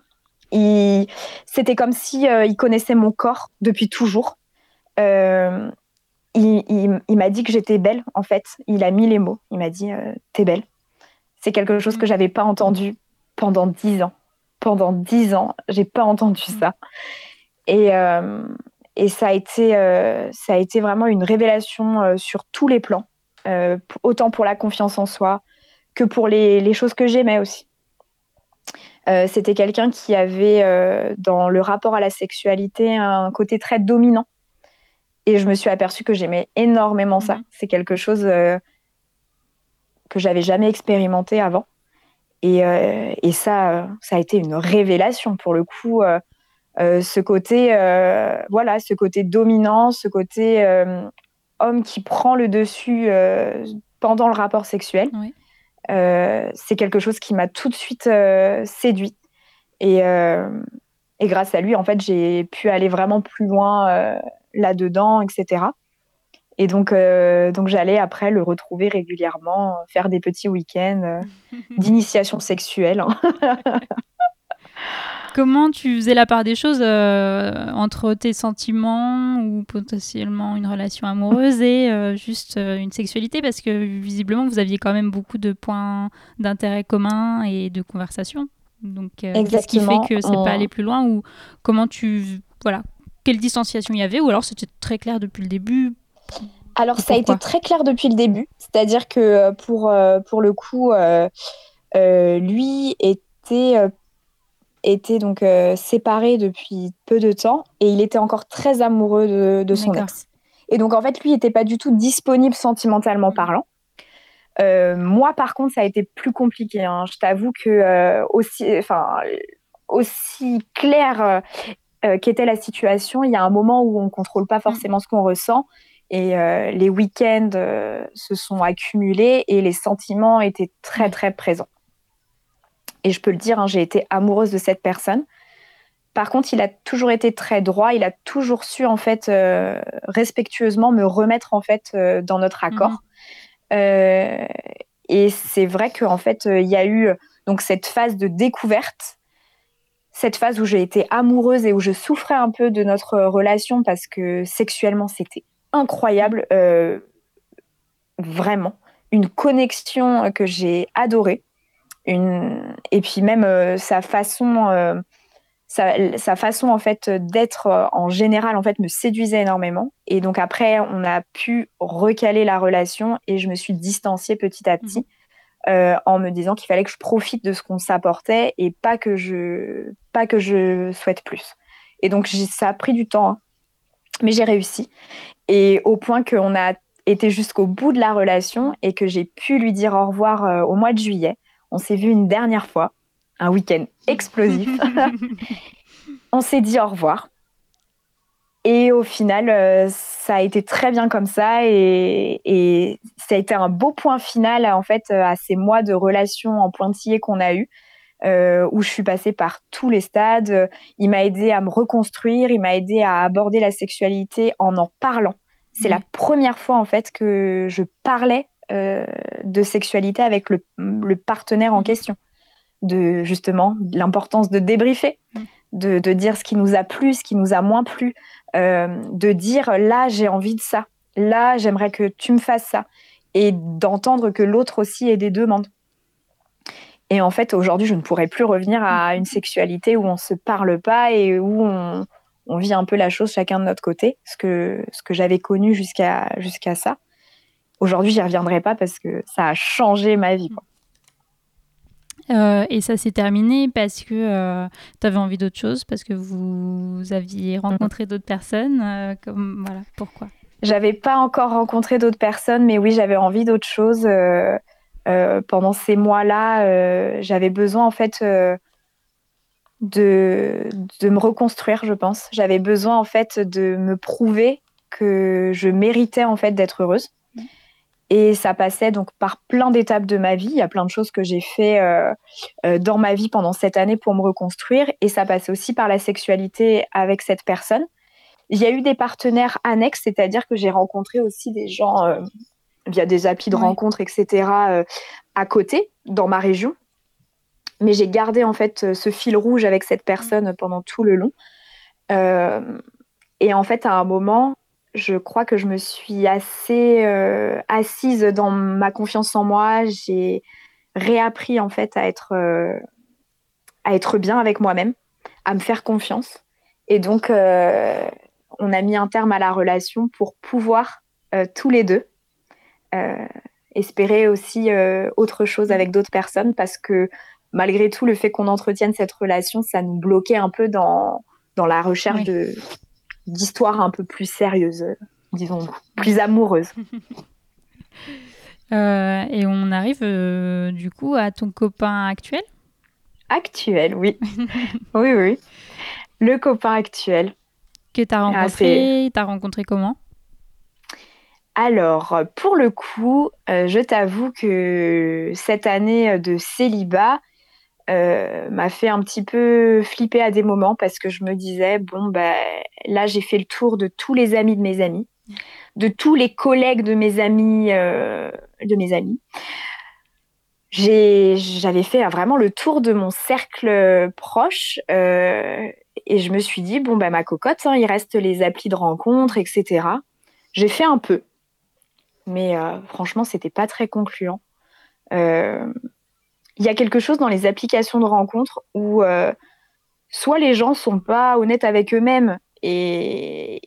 S1: C'était comme si euh, il connaissait mon corps depuis toujours. Euh, il, m'a dit que j'étais belle, en fait. Il a mis les mots. Il m'a dit euh, T'es belle. C'est quelque chose que j'avais pas entendu pendant dix ans. Pendant dix ans, j'ai pas entendu ça. Et, et ça, a été, ça a été vraiment une révélation sur tous les plans, autant pour la confiance en soi que pour les, les choses que j'aimais aussi. Euh, c'était quelqu'un qui avait, euh, dans le rapport à la sexualité, un côté très dominant. Et je me suis aperçue que j'aimais énormément ça. Mhm. C'est quelque chose euh, que j'avais jamais expérimenté avant. Et, et, ça, ça a été une révélation pour le coup. ce côté, voilà, ce côté dominant, ce côté homme qui prend le dessus pendant le rapport sexuel. Oui. Euh, c'est quelque chose qui m'a tout de suite euh, séduit. Et, euh, et, grâce à lui, en fait, j'ai pu aller vraiment plus loin là-dedans, etc. Et donc, donc j'allais après le retrouver régulièrement, faire des petits week-ends d'initiation sexuelle.
S2: Comment tu faisais la part des choses euh, entre tes sentiments ou potentiellement une relation amoureuse et euh, juste euh, une sexualité? Parce que visiblement, vous aviez quand même beaucoup de points d'intérêt communs et de conversation. Donc, qu'est-ce qui fait que c'est pas aller plus loin ou comment tu voilà quelle distanciation il y avait ou alors c'était très clair depuis le début?
S1: Alors, ça a été très clair depuis le début. C'est-à-dire que pour, pour le coup, lui était était donc euh, séparé depuis peu de temps et il était encore très amoureux de, son ex. Et donc en fait, lui n'était pas du tout disponible sentimentalement mm. parlant. Euh, moi, par contre, ça a été plus compliqué. Hein. Je t'avoue que euh, aussi, enfin, aussi claire qu'était la situation, il y a un moment où on ne contrôle pas mm. forcément ce qu'on ressent. Et les week-ends se sont accumulés et les sentiments étaient très, très présents. Et je peux le dire, hein, j'ai été amoureuse de cette personne. Par contre, il a toujours été très droit. Il a toujours su en fait euh, respectueusement me remettre en fait euh, dans notre accord. Mhm. Euh, et c'est vrai qu'en fait, il y a eu donc cette phase de découverte, cette phase où j'ai été amoureuse et où je souffrais un peu de notre relation parce que sexuellement c'était incroyable, vraiment une connexion que j'ai adorée. Et puis même euh, sa façon, euh, sa, façon en fait d'être euh, en général en fait me séduisait énormément. Et donc après, on a pu recaler la relation et je me suis distanciée petit à petit. Euh, en me disant qu'il fallait que je profite de ce qu'on s'apportait et pas que je pas que je souhaite plus. Et donc ça a pris du temps, hein. mais j'ai réussi. Et au point qu'on a été jusqu'au bout de la relation et que j'ai pu lui dire au revoir au mois de juillet. On s'est vu une dernière fois, un week-end explosif. on s'est dit au revoir. Et au final, euh, ça a été très bien comme ça et, ça a été un beau point final en fait à ces mois de relation en pointillé qu'on a eu, euh, où je suis passée par tous les stades. Il m'a aidé à me reconstruire, il m'a aidé à aborder la sexualité en en parlant. C'est la première fois en fait que je parlais euh, de sexualité avec le, le, partenaire en question, de justement l'importance de débriefer de, dire ce qui nous a plu, ce qui nous a moins plu, euh, de dire là j'ai envie de ça, là j'aimerais que tu me fasses ça, et d'entendre que l'autre aussi ait des demandes. Et en fait, aujourd'hui, je ne pourrais plus revenir à une sexualité où on ne se parle pas et où on, vit un peu la chose chacun de notre côté, ce que, ce que j'avais connu jusqu'à jusqu'à ça. Aujourd'hui, j'y reviendrai pas parce que ça a changé ma vie. Quoi.
S2: Euh, et ça s'est terminé parce que euh, tu avais envie d'autre chose, parce que vous, aviez rencontré d'autres personnes. Euh, comme, voilà, pourquoi?
S1: J'avais pas encore rencontré d'autres personnes, mais oui, j'avais envie d'autre chose. pendant ces mois-là, j'avais besoin en fait de, de me reconstruire, je pense. J'avais besoin en fait de me prouver que je méritais en fait d'être heureuse. Et ça passait donc par plein d'étapes de ma vie. Il y a plein de choses que j'ai fait euh, euh, dans ma vie pendant cette année pour me reconstruire. Et ça passait aussi par la sexualité avec cette personne. Il y a eu des partenaires annexes, c'est-à-dire que j'ai rencontré aussi des gens euh, via des applis de rencontres, etc., à côté, dans ma région. Mais j'ai gardé en fait ce fil rouge avec cette personne pendant tout le long. et en fait, à un moment, je crois que je me suis assez euh, assise dans ma confiance en moi. J'ai réappris en fait à être, euh, à être bien avec moi-même, à me faire confiance. Et donc, euh, on a mis un terme à la relation pour pouvoir tous les deux espérer aussi autre chose avec d'autres personnes parce que malgré tout, le fait qu'on entretienne cette relation, ça nous bloquait un peu dans, dans la recherche de d'histoires un peu plus sérieuses, disons, plus amoureuses.
S2: Euh, et on arrive euh, du coup à ton copain actuel?
S1: Actuel, oui. oui, oui. Le copain actuel.
S2: Que tu as ah, rencontré, tu as rencontré comment?
S1: Alors, pour le coup, euh, je t'avoue que cette année de célibat, euh, m'a fait un petit peu flipper à des moments parce que je me disais bon bah là j'ai fait le tour de tous les amis de mes amis, de tous les collègues de mes amis, euh, de mes amis. J'avais fait vraiment le tour de mon cercle proche euh, et je me suis dit bon bah ma cocotte, hein, il reste les applis de rencontre, etc. J'ai fait un peu, mais franchement c'était pas très concluant il y a quelque chose dans les applications de rencontres où euh, soit les gens sont pas honnêtes avec eux-mêmes et,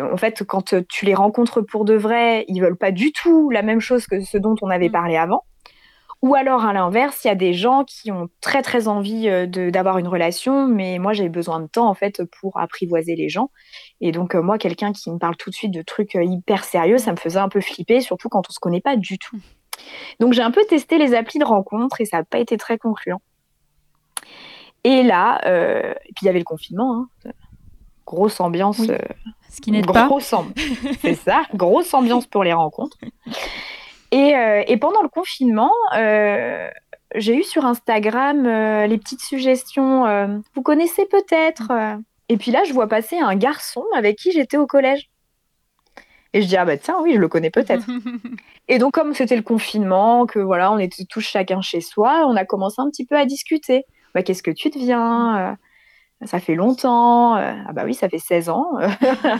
S1: en fait quand tu les rencontres pour de vrai, ils veulent pas du tout la même chose que ce dont on avait mm. parlé avant. Ou alors à l'inverse, il y a des gens qui ont très très envie euh, d'avoir une relation, mais moi j'ai besoin de temps en fait pour apprivoiser les gens. Et donc euh, moi, quelqu'un qui me parle tout de suite de trucs hyper sérieux, ça me faisait un peu flipper, surtout quand on se connaît pas du tout. Donc j'ai un peu testé les applis de rencontre et ça n'a pas été très concluant. Et là, euh, et puis il y avait le confinement, hein. grosse ambiance.
S2: Euh, Ce qui n'est pas.
S1: C'est ça, grosse ambiance pour les rencontres. Et, euh, et pendant le confinement, j'ai eu sur Instagram les petites suggestions. vous connaissez peut-être. Et puis là, je vois passer un garçon avec qui j'étais au collège. Et je dis, ah bah tiens, oui, je le connais peut-être. et donc, comme c'était le confinement, que voilà, on était tous chacun chez soi, on a commencé un petit peu à discuter. Bah, qu'est-ce que tu deviens euh, Ça fait longtemps. Euh, ah bah oui, ça fait 16 ans.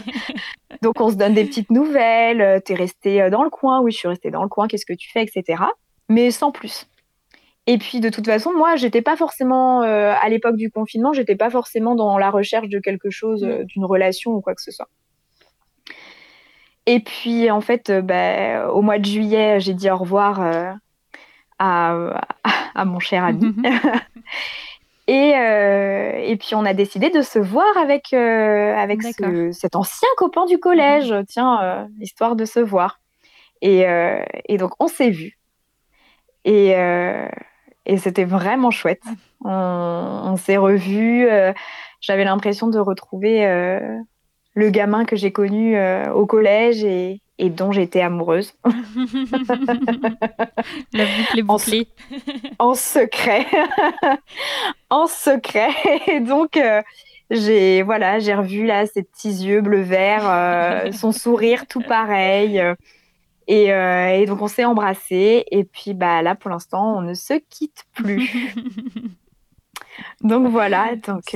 S1: donc, on se donne des petites nouvelles. Euh, t'es resté dans le coin Oui, je suis restée dans le coin. Qu'est-ce que tu fais Etc. Mais sans plus. Et puis de toute façon, moi, j'étais pas forcément à l'époque du confinement, j'étais pas forcément dans la recherche de quelque chose, d'une relation ou quoi que ce soit. Et puis en fait, bah, au mois de juillet, j'ai dit au revoir à, à, mon cher ami. Et, euh, et, puis on a décidé de se voir avec, euh, avec cet ancien copain du collège, mhm. tiens, euh, histoire de se voir. Et, et donc on s'est vus. Et, et c'était vraiment chouette. On, on s'est revus. J'avais l'impression de retrouver le gamin que j'ai connu au collège et, et dont j'étais amoureuse.
S2: La boucle est bouclée.
S1: En, secret. en secret. Et donc, euh, j'ai voilà, j'ai revu là ses petits yeux bleu-vert, euh, son sourire tout pareil. Et, euh, et donc, on s'est embrassés. Et puis, bah, là, pour l'instant, on ne se quitte plus. donc, voilà. Donc,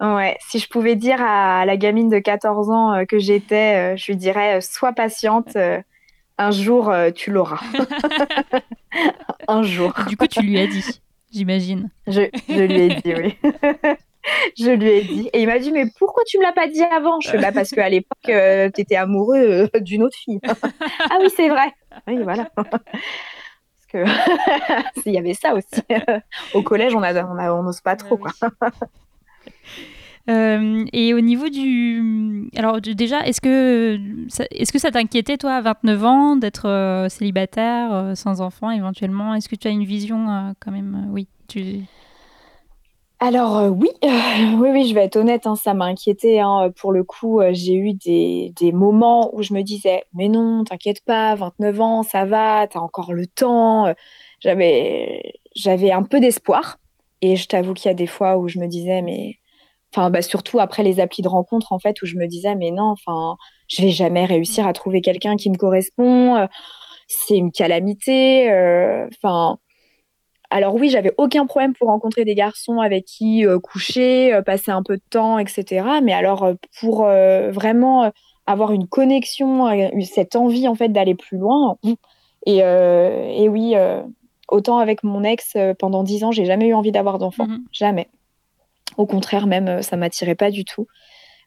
S1: Ouais, si je pouvais dire à la gamine de 14 ans euh, que j'étais, euh, je lui dirais euh, sois patiente, un jour tu l'auras. un jour.
S2: Du coup, tu lui as dit, j'imagine.
S1: Je, je, lui ai dit, oui. je lui ai dit. Et il m'a dit mais pourquoi tu me l'as pas dit avant? Je fais bah parce qu'à l'époque, tu étais amoureux d'une autre fille. ah oui, c'est vrai. Oui, voilà. Parce que s'il y avait ça aussi. Au collège, on n'ose on, on pas trop. Quoi.
S2: Euh, et au niveau du. Alors, déjà, est-ce que, est-ce que ça t'inquiétait, toi, à 29 ans, d'être euh, célibataire, euh, sans enfant, éventuellement? Est-ce que tu as une vision, quand même Oui.
S1: Alors, oui. oui, oui, je vais être honnête, hein, ça m'a inquiété. Hein. Pour le coup, j'ai eu des, des, moments où je me disais Mais non, t'inquiète pas, 29 ans, ça va, t'as encore le temps. J'avais, j'avais un peu d'espoir. Et je t'avoue qu'il y a des fois où je me disais Mais enfin bah, surtout après les applis de rencontre en fait où je me disais mais non enfin je vais jamais réussir à trouver quelqu'un qui me correspond euh, c'est une calamité euh, enfin. Alors oui j'avais aucun problème pour rencontrer des garçons avec qui euh, coucher passer un peu de temps etc mais alors pour vraiment avoir une connexion cette envie en fait d'aller plus loin et, et oui autant avec mon ex pendant dix ans j'ai jamais eu envie d'avoir d'enfant mmh jamais au contraire, même, euh, ça m'attirait pas du tout.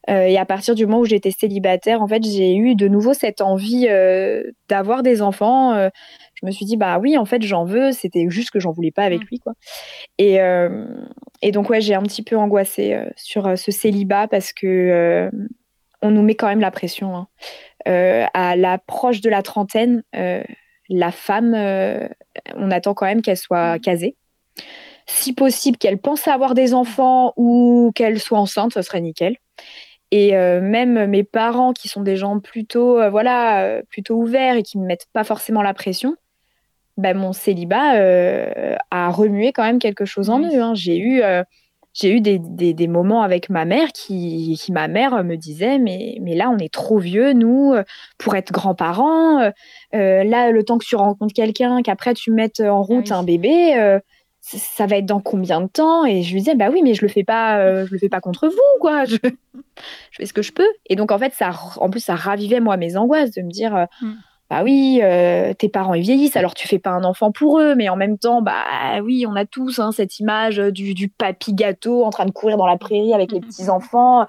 S1: Euh, et à partir du moment où j'étais célibataire, en fait, j'ai eu de nouveau cette envie euh, d'avoir des enfants. je me suis dit, bah oui, en fait, j'en veux. C'était juste que j'en voulais pas avec mmh. lui, quoi. Et, et donc, ouais, j'ai un petit peu angoissé sur ce célibat parce que on nous met quand même la pression. Hein. à l'approche de la trentaine, la femme, on attend quand même qu'elle soit mmh. casée si possible, qu'elle pense à avoir des enfants ou qu'elle soit enceinte, ce serait nickel. Et euh, même mes parents, qui sont des gens plutôt, euh, voilà, euh, plutôt ouverts et qui ne me mettent pas forcément la pression, bah, mon célibat a remué quand même quelque chose en eux. Hein. J'ai eu, j'ai eu des, des, moments avec ma mère qui, qui, ma mère me disait mais, mais là on est trop vieux nous pour être grands-parents. là le temps que tu rencontres quelqu'un, qu'après tu mettes en route ah un bébé ça va être dans combien de temps? Et je lui disais, bah oui, mais je le fais pas, euh, je le fais pas contre vous, quoi. Je, fais ce que je peux. Et donc, en fait, ça, en plus, ça ravivait, moi, mes angoisses de me dire, euh, mm. Bah oui, euh, tes parents, ils vieillissent, alors tu fais pas un enfant pour eux, mais en même temps, bah oui, on a tous hein, cette image du, du papy gâteau en train de courir dans la prairie avec les mm. petits-enfants.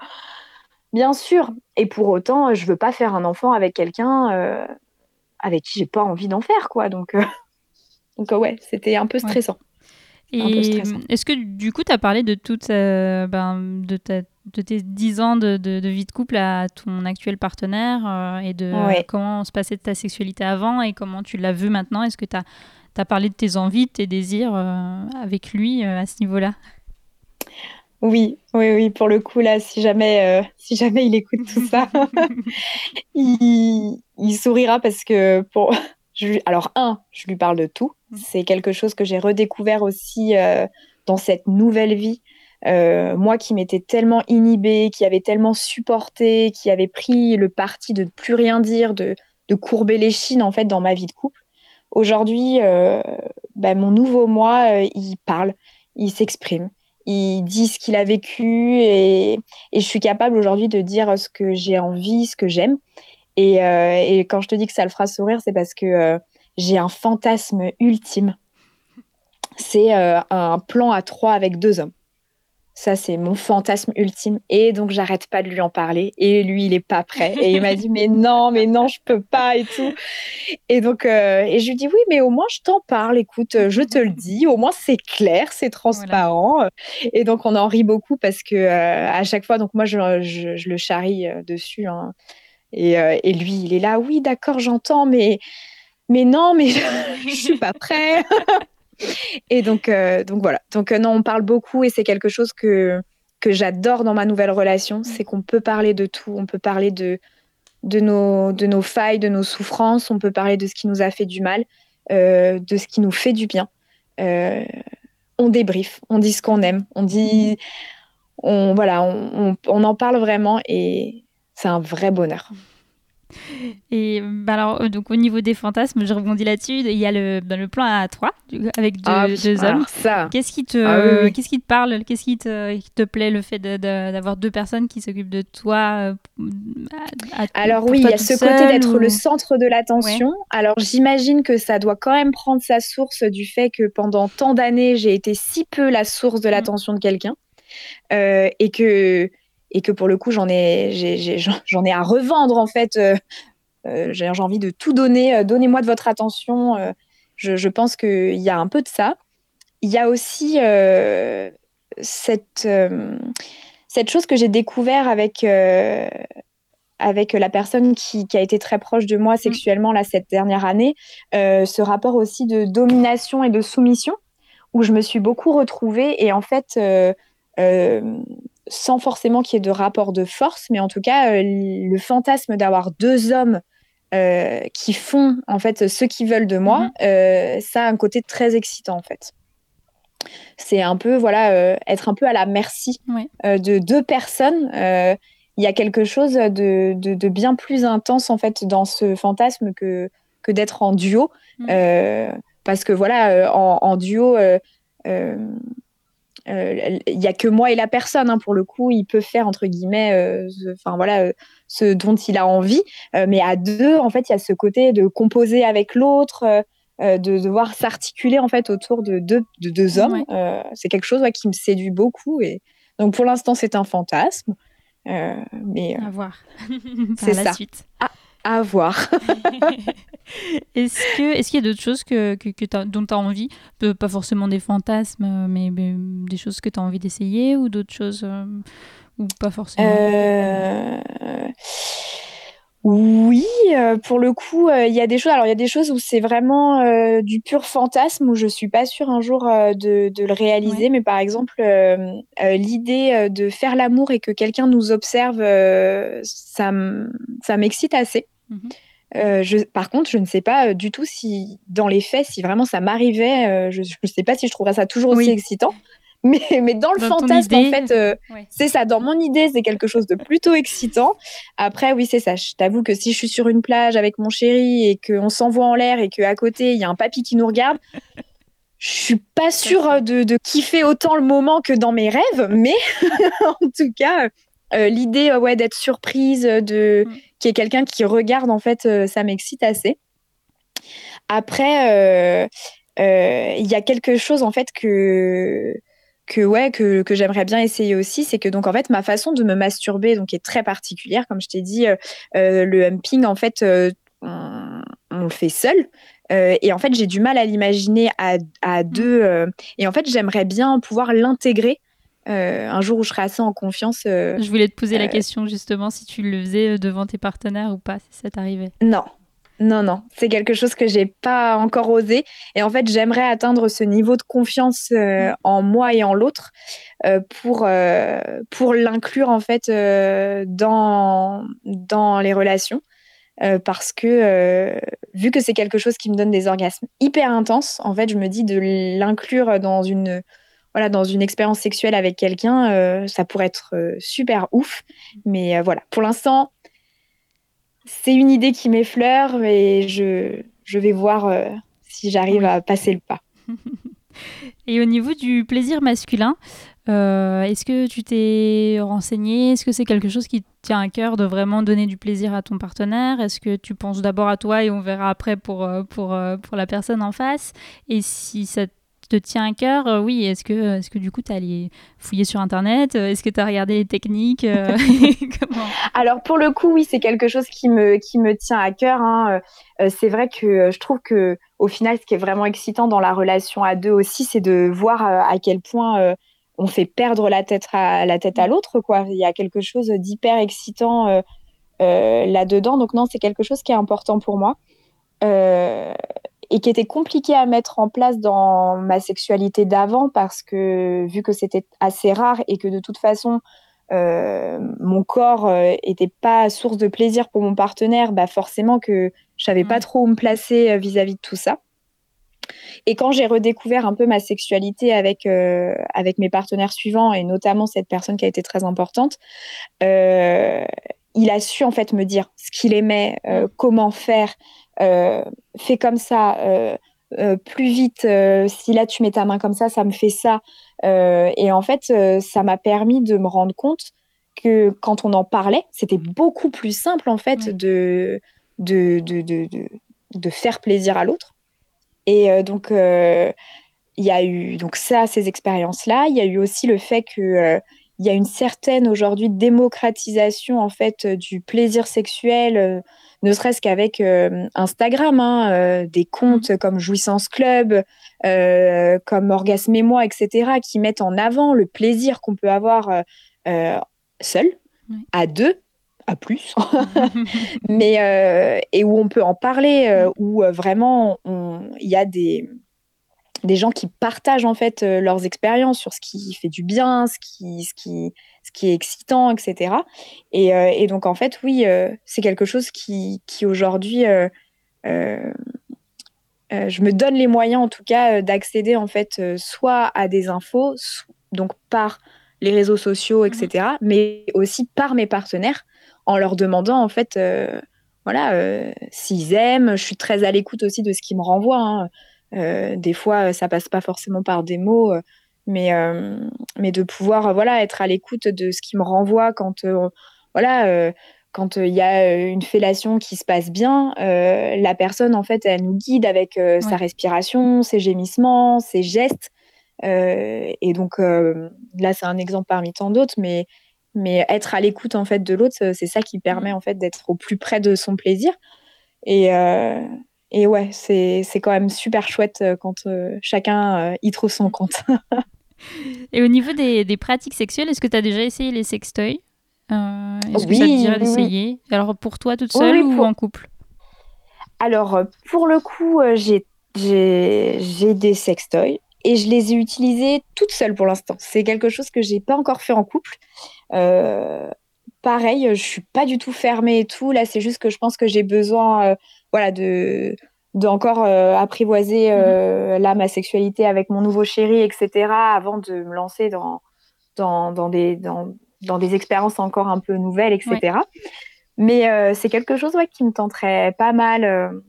S1: Bien sûr. Et pour autant, je veux pas faire un enfant avec quelqu'un avec qui j'ai pas envie d'en faire, quoi. Donc, donc ouais, c'était un peu stressant.
S2: Et est-ce que du coup, tu as parlé de, toute, euh, ben, de, de, tes 10 ans de, de, vie de couple à ton actuel partenaire euh, et de comment se passait ta sexualité avant et comment tu l'as vu maintenant? Est-ce que tu as, as, parlé de tes envies, de tes désirs euh, avec lui à ce niveau-là?
S1: Oui, oui, oui, pour le coup, là, si jamais, si jamais il écoute tout ça, il, il, sourira parce que pour, alors, un, je lui parle de tout. Mmh. C'est quelque chose que j'ai redécouvert aussi euh, dans cette nouvelle vie. Euh, moi qui m'étais tellement inhibée, qui avait tellement supporté, qui avait pris le parti de ne plus rien dire, de, courber les chines en fait dans ma vie de couple. Aujourd'hui, euh, bah, mon nouveau moi, il parle, il s'exprime, il dit ce qu'il a vécu et, je suis capable aujourd'hui de dire ce que j'ai envie, ce que j'aime. Euh, et, quand je te dis que ça le fera sourire, c'est parce que euh, j'ai un fantasme ultime. c'est un plan à trois avec deux hommes. Ça, c'est mon fantasme ultime. Et donc, j'arrête pas de lui en parler. Et lui, il est pas prêt. Et il m'a dit, mais non, mais non, je peux pas et tout. Et donc, euh, et je lui dis, oui, mais au moins, je t'en parle. Écoute, je te le dis. Au moins, c'est clair, c'est transparent. Et donc, on en rit beaucoup parce que euh, à chaque fois, donc moi, je, je, le charrie euh, dessus. Hein. Et, et, lui, il est là, oui, d'accord, j'entends, mais, mais non, mais je, je suis pas prêt. Et donc, euh, donc voilà. Donc euh, non, on parle beaucoup et c'est quelque chose que, que j'adore dans ma nouvelle relation, mm. c'est qu'on peut parler de tout. On peut parler de, de, nos, de nos failles, de nos souffrances, on peut parler de ce qui nous a fait du mal, euh, de ce qui nous fait du bien. on débrief, on dit ce qu'on aime, on dit, on, voilà, on, on en parle vraiment et c'est un vrai bonheur.
S2: Et bah alors, euh, donc au niveau des fantasmes, je rebondis là-dessus. Il y a le, dans le plan à trois, avec deux,
S1: ah
S2: hommes. Qu'est-ce qui te, ah
S1: qu'est-ce
S2: qui te parle Qu'est-ce qui te, qui te plaît Le fait d'avoir deux personnes qui s'occupent de toi
S1: euh, Alors oui, il y a ce côté d'être le centre de l'attention. Alors j'imagine que ça doit quand même prendre sa source du fait que pendant tant d'années, j'ai été si peu la source de mm. l'attention de quelqu'un. Euh, et que et que pour le coup j'en ai j'en ai, à revendre en fait euh, euh, j'ai envie de tout donner euh, donnez-moi de votre attention je, pense qu'il y a un peu de ça il y a aussi cette cette chose que j'ai découvert avec avec la personne qui, qui, a été très proche de moi mm. sexuellement là cette dernière année, ce rapport aussi de domination et de soumission, où je me suis beaucoup retrouvée et en fait, sans forcément qu'il y ait de rapport de force, mais en tout cas, euh, le fantasme d'avoir deux hommes euh, qui font en fait ce qu'ils veulent de moi, mhm. euh, ça a un côté très excitant en fait. C'est un peu voilà être un peu à la merci de deux personnes. Il y a quelque chose de, de, bien plus intense en fait dans ce fantasme que que d'être en duo, mhm. parce que voilà en, en duo il euh, y a que moi et la personne hein, pour le coup. Il peut faire entre guillemets euh, enfin voilà euh, ce dont il a envie. Mais à deux en fait il y a ce côté de composer avec l'autre de devoir s'articuler en fait autour de deux, de deux hommes. C'est quelque chose qui me séduit beaucoup. Et donc pour l'instant c'est un fantasme. Mais
S2: à voir.
S1: c'est ça.
S2: suite.
S1: Ah, à voir.
S2: est-ce que est-ce qu'il y a d'autres choses que, que, que dont tu as envie Pas forcément des fantasmes, mais, des choses que tu as envie d'essayer ou d'autres choses euh, ou pas forcément?
S1: Euh, Oui, euh, pour le coup, il y a des choses. Alors, il y a des choses où c'est vraiment du pur fantasme, où je suis pas sûre un jour de, de, le réaliser. Mais par exemple, l'idée de faire l'amour et que quelqu'un nous observe, ça m'excite assez. Mhm. Euh, je, par contre, je ne sais pas euh, du tout si, dans les faits, si vraiment ça m'arrivait, euh, je ne sais pas si je trouverais ça toujours aussi excitant. Mais, mais dans le fantasme, en fait, c'est ça. Dans mon idée, c'est quelque chose de plutôt excitant. Après, oui, c'est ça. Je t'avoue que si je suis sur une plage avec mon chéri et qu'on s'envoie en l'air et qu'à côté, il y a un papy qui nous regarde, je suis pas sûre de, de, kiffer autant le moment que dans mes rêves. Mais en tout cas, l'idée ouais, d'être surprise, de mm qui est quelqu'un qui regarde, en fait, euh, ça m'excite assez. Après, euh, euh, il y a quelque chose, en fait, que que ouais que, que j'aimerais bien essayer aussi c'est que donc en fait ma façon de me masturber donc est très particulière. Comme je t'ai dit le humping en fait on, le fait seul. Et en fait j'ai du mal à l'imaginer à, à, deux et en fait j'aimerais bien pouvoir l'intégrer euh, un jour où je serai assez en confiance. Euh,
S2: je voulais te poser la euh, question justement si tu le faisais devant tes partenaires ou pas, si ça t'arrivait.
S1: Non, non, non, c'est quelque chose que j'ai pas encore osé. Et en fait, j'aimerais atteindre ce niveau de confiance mm. en moi et en l'autre pour, pour l'inclure en fait dans, dans les relations. parce que vu que c'est quelque chose qui me donne des orgasmes hyper intenses, en fait, je me dis de l'inclure dans une voilà, dans une expérience sexuelle avec quelqu'un, euh, ça pourrait être euh, super ouf. Mais euh, voilà, pour l'instant, c'est une idée qui m'effleure et je, je vais voir si j'arrive à passer le pas.
S2: et au niveau du plaisir masculin, est-ce que tu t'es renseigné? Est-ce que c'est quelque chose qui tient à cœur de vraiment donner du plaisir à ton partenaire? Est-ce que tu penses d'abord à toi et on verra après pour, pour, pour la personne en face? Et si ça te tient à cœur, oui. Est-ce que, est que du coup, tu as allé fouiller sur Internet Est-ce que tu as regardé les techniques
S1: Alors, pour le coup, oui, c'est quelque chose qui me, qui me tient à cœur. Hein. c'est vrai que je trouve que au final, ce qui est vraiment excitant dans la relation à deux aussi, c'est de voir à quel point on fait perdre la tête à la tête à l'autre quoi il y a quelque chose d'hyper excitant euh, euh, là dedans donc non c'est quelque chose qui est important pour moi euh, et qui était compliqué à mettre en place dans ma sexualité d'avant parce que vu que c'était assez rare et que de toute façon mon corps était pas source de plaisir pour mon partenaire bah forcément que je savais pas trop où me placer vis-à-vis -vis de tout ça. Et quand j'ai redécouvert un peu ma sexualité avec, euh, avec mes partenaires suivants, et notamment cette personne qui a été très importante, euh, il a su en fait me dire ce qu'il aimait, euh, comment faire, fais comme ça, plus vite, si là tu mets ta main comme ça, ça me fait ça. et en fait, ça m'a permis de me rendre compte que quand on en parlait, c'était beaucoup plus simple en fait de, de, de, de, de faire plaisir à l'autre. Et euh, donc, euh, il y a eu donc ça, ces expériences-là. Il y a eu aussi le fait que euh, il y a une certaine aujourd'hui démocratisation en fait du plaisir sexuel, ne serait-ce qu'avec Instagram, hein, des comptes mmh. comme Jouissance Club, comme Orgasme et moi, etc., qui mettent en avant le plaisir qu'on peut avoir seul, à deux, à plus, mais euh, et où on peut en parler, euh, où euh, vraiment il y a des des gens qui partagent en fait leurs expériences sur ce qui fait du bien, ce qui ce qui ce qui est excitant, etc. Et, et donc en fait oui, c'est quelque chose qui qui aujourd'hui je me donne les moyens en tout cas d'accéder en fait soit à des infos, donc par les réseaux sociaux, etc., mais aussi par mes partenaires en leur demandant en fait, euh, voilà, euh, s'ils aiment. Je suis très à l'écoute aussi de ce qu'ils me renvoient. Hein. Euh, des fois, ça passe pas forcément par des mots, mais mais de pouvoir voilà être à l'écoute de ce qu'ils me renvoient quand voilà quand il y a une fellation qui se passe bien, la personne, en fait, elle nous guide avec sa respiration, ses gémissements, ses gestes. et donc, là, c'est un exemple parmi tant d'autres, mais mais être à l'écoute en fait de l'autre, c'est ça qui permet en fait d'être au plus près de son plaisir. Et, euh, et ouais, c'est quand même super chouette euh, quand euh, chacun y trouve son compte.
S2: et au niveau des, des pratiques sexuelles, est-ce que tu as déjà essayé les sextoys? Est-ce que ça te dirait d'essayer Alors pour toi toute seule ou en couple?
S1: Alors pour le coup, j'ai des sextoys et je les ai utilisés toutes seules pour l'instant. C'est quelque chose que j'ai pas encore fait en couple. Euh, pareil, je suis pas du tout fermée et tout. Là, c'est juste que je pense que j'ai besoin, euh, voilà, de d'encore euh, apprivoiser mhm. là ma sexualité avec mon nouveau chéri, etc. Avant de me lancer dans dans, dans des dans, dans, des expériences encore un peu nouvelles, etc. Mais c'est quelque chose ouais, qui me tenterait pas mal.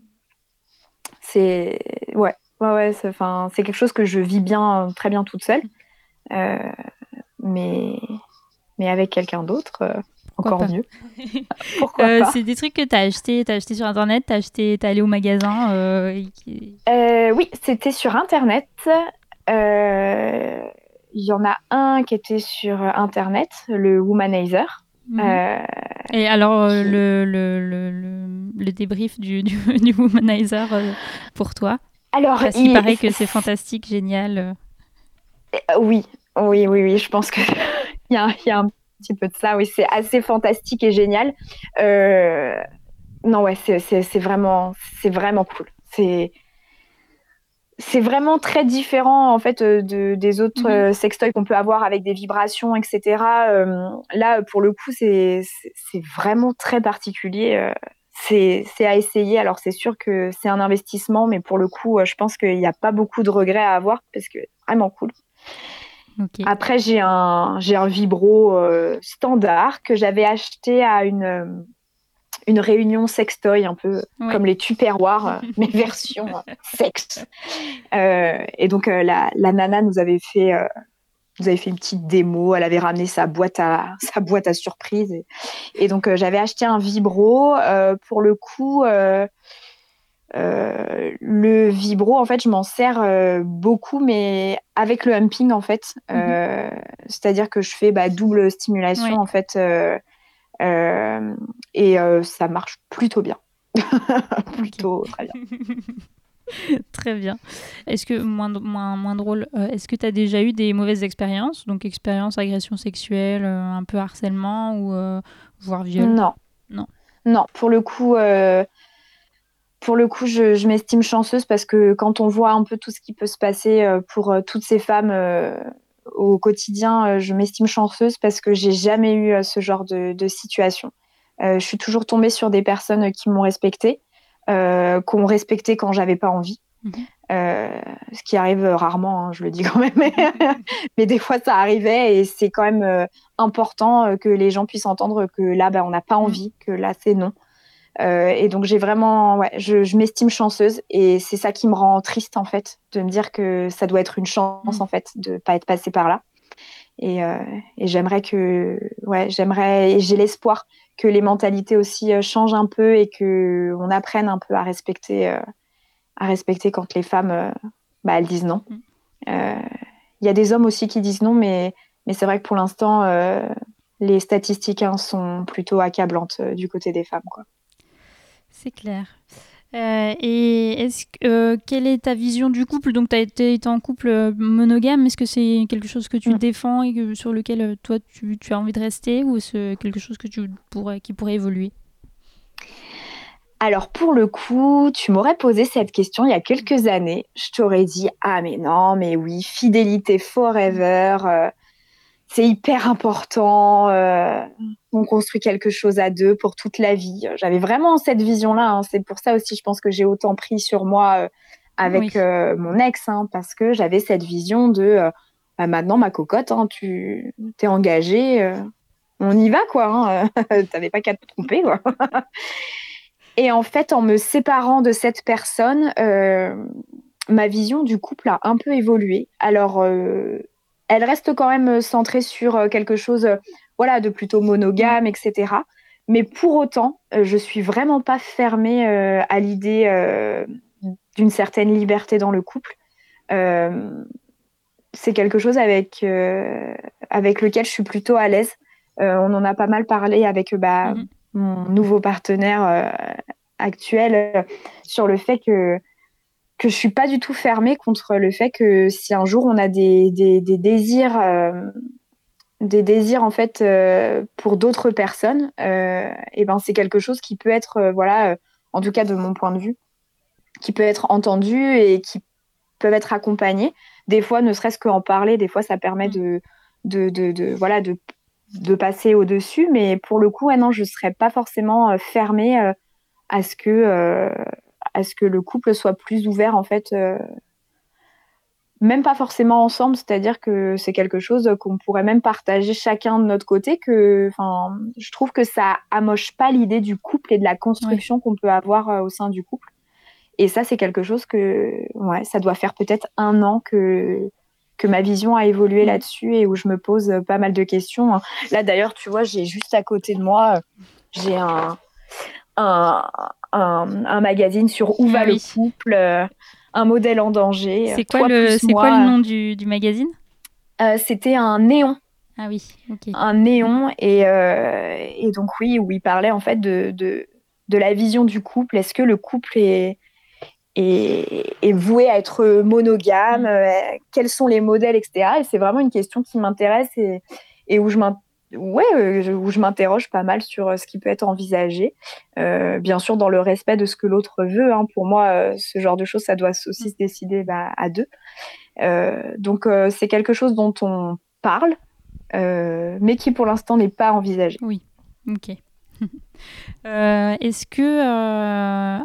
S1: c'est ouais, ouais, ouais. C'est quelque chose que je vis bien, très bien toute seule. mais mais avec quelqu'un d'autre, euh, encore mieux.
S2: Pourquoi euh, C'est des trucs que tu as acheté, as acheté sur Internet, tu as acheté, es allé au magasin
S1: euh, Oui, c'était sur Internet. Il y en a un qui était sur Internet, le Womanizer.
S2: Mhm. Et alors, le, le, le, le, débrief du, du, du Womanizer pour toi? Alors, Parce il paraît que c'est fantastique, génial.
S1: oui, oui, oui, oui, je pense que il y, a, y, a, un petit peu de ça. Oui, c'est assez fantastique et génial. Euh, non, ouais, c'est vraiment, c'est vraiment cool. C'est c'est vraiment très différent en fait euh, de, des autres euh, sextoys qu'on peut avoir avec des vibrations, etc. là, pour le coup, c'est vraiment très particulier. c'est à essayer. Alors, c'est sûr que c'est un investissement, mais pour le coup, je pense qu'il n'y a pas beaucoup de regrets à avoir parce que vraiment cool. Après, j'ai un, j'ai un vibro euh, standard que j'avais acheté à une, euh, une réunion sextoy, un peu comme les tupperwares, euh, mais version sexe. et donc, la, la, nana nous avait fait. nous avait fait une petite démo, elle avait ramené sa boîte à, sa boîte à surprise. Et, donc, j'avais acheté un vibro. pour le coup, le vibro, en fait, je m'en sers beaucoup, mais avec le humping, en fait. Mhm. C'est-à-dire que je fais bah, double stimulation, en fait. et ça marche plutôt bien. plutôt très bien.
S2: Très bien. Est-ce que, moins, moins, moins drôle, euh, est-ce que tu as déjà eu des mauvaises expériences? Donc, expérience agression sexuelle, euh, un peu harcèlement ou euh, voire viol?
S1: Non.
S2: Non.
S1: Non, pour le coup, pour le coup je, je m'estime chanceuse parce que quand on voit un peu tout ce qui peut se passer pour toutes ces femmes au quotidien, je m'estime chanceuse parce que j'ai jamais eu ce genre de, de situation. je suis toujours tombée sur des personnes qui m'ont respectée euh, qu'on respectait quand j'avais pas envie. Mhm. Euh, ce qui arrive rarement, hein, je le dis quand même, mais des fois ça arrivait et c'est quand même euh, important que les gens puissent entendre que là, bah, on n'a pas mhm. envie, que là c'est non. Et donc j'ai vraiment, ouais, je, m'estime chanceuse et c'est ça qui me rend triste en fait, de me dire que ça doit être une chance mhm. en fait de pas être passé par là. Et, et j'aimerais que, ouais, j'aimerais j'ai l'espoir que les mentalités aussi euh, changent un peu et que on apprenne un peu à respecter, euh, à respecter quand les femmes, euh, bah, elles disent non. Mm. Il y a des hommes aussi qui disent non, mais, mais c'est vrai que pour l'instant, les statistiques hein, sont plutôt accablantes du côté des femmes. Quoi.
S2: C'est clair. Euh, et est-ce euh, quelle est ta vision du couple? Donc, tu as été, en couple euh, monogame. Est-ce que c'est quelque chose que tu défends et que, sur lequel toi tu, as envie de rester ou c'est quelque chose que tu pourrais, qui pourrait évoluer?
S1: Alors pour le coup, tu m'aurais posé cette question il y a quelques années. Je t'aurais dit ah mais non, mais oui, fidélité forever c'est hyper important. Euh, on construit quelque chose à deux pour toute la vie. J'avais vraiment cette vision-là. Hein. C'est pour ça aussi, je pense que j'ai autant pris sur moi euh, avec euh, mon ex, hein, parce que j'avais cette vision de bah, maintenant ma cocotte, hein, tu t'es engagée, on y va quoi. T'avais pas qu'à te tromper quoi. Et en fait, en me séparant de cette personne, ma vision du couple a un peu évolué. Alors elle reste quand même euh, centrée sur euh, quelque chose euh, voilà, de plutôt monogame, etc. Mais pour autant, je suis vraiment pas fermée à l'idée d'une certaine liberté dans le couple. c'est quelque chose avec, avec lequel je suis plutôt à l'aise. on en a pas mal parlé avec bah, mm-hmm. mon nouveau partenaire actuel sur le fait que que je suis pas du tout fermée contre le fait que si un jour on a des, des, désirs euh, des désirs en fait euh, pour d'autres personnes euh, et ben c'est quelque chose qui peut être voilà en tout cas de mon point de vue qui peut être entendu et qui peuvent être accompagnés. Des fois ne serait-ce qu'en parler des fois ça permet de de, de, voilà de, de passer au dessus mais pour le coup ouais, non je serais pas forcément fermée à ce que à ce que le couple soit plus ouvert en fait euh, même pas forcément ensemble, c'est-à-dire que c'est quelque chose qu'on pourrait même partager chacun de notre côté. Que, enfin, je trouve que ça amoche pas l'idée du couple et de la construction qu'on peut avoir euh, au sein du couple. Et ça, c'est quelque chose que, ouais, ça doit faire peut-être un an que que ma vision a évolué là-dessus et où je me pose pas mal de questions. Hein. Là, d'ailleurs, tu vois, j'ai juste à côté de moi, j'ai un, un, un, magazine sur où ah va le couple, euh, un modèle en danger.
S2: C'est quoi, le, quoi le nom du, du magazine?
S1: Euh, C'était un néon.
S2: Ah oui,
S1: Un néon, et, euh, et, donc oui, où il parlait en fait de, de, de la vision du couple. Est-ce que le couple est, voué à être monogame? Mm. Quels sont les modèles, etc. Et c'est vraiment une question qui m'intéresse et, et où je m'intéresse ouais, euh, où je m'interroge pas mal sur euh, ce qui peut être envisagé. Euh, bien sûr, dans le respect de ce que l'autre veut. Hein. Pour moi, ce genre de choses, ça doit aussi se décider bah, à deux. donc, c'est quelque chose dont on parle, mais qui pour l'instant n'est pas envisagé.
S2: Oui, ok. Est-ce que,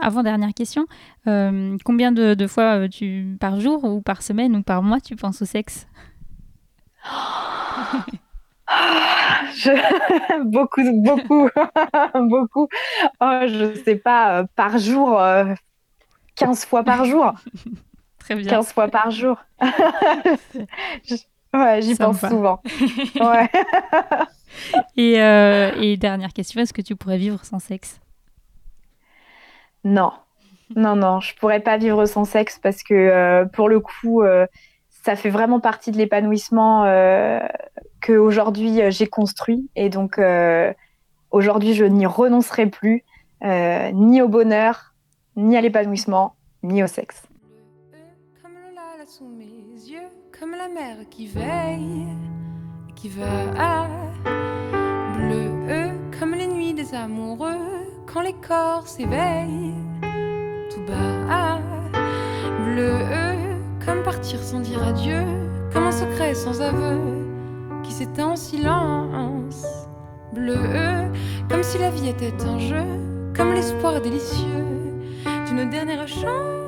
S2: avant dernière question, combien de, de, fois tu, par jour ou par semaine ou par mois tu penses au sexe?
S1: je... beaucoup, beaucoup, beaucoup. Oh, je sais pas, euh, par jour, 15 euh, fois par jour.
S2: Très bien.
S1: 15 fois par jour. Ouais, j'y pense souvent. Ouais.
S2: et, euh, et dernière question, est-ce que tu pourrais vivre sans sexe?
S1: Non. non, non, je pourrais pas vivre sans sexe parce que pour le coup, ça fait vraiment partie de l'épanouissement que aujourd'hui j'ai construit et donc aujourd'hui je n'y renoncerai plus ni au bonheur, ni à l'épanouissement, ni au sexe.
S3: Comme le lala sous mes yeux, comme la mer qui veille, qui va bleu comme les nuits des amoureux, quand les corps s'éveillent, tout bas, bleu comme partir sans dire adieu, comme un secret sans aveu qui s'éteint en silence, bleu comme si la vie était un jeu, comme l'espoir délicieux d'une dernière chance.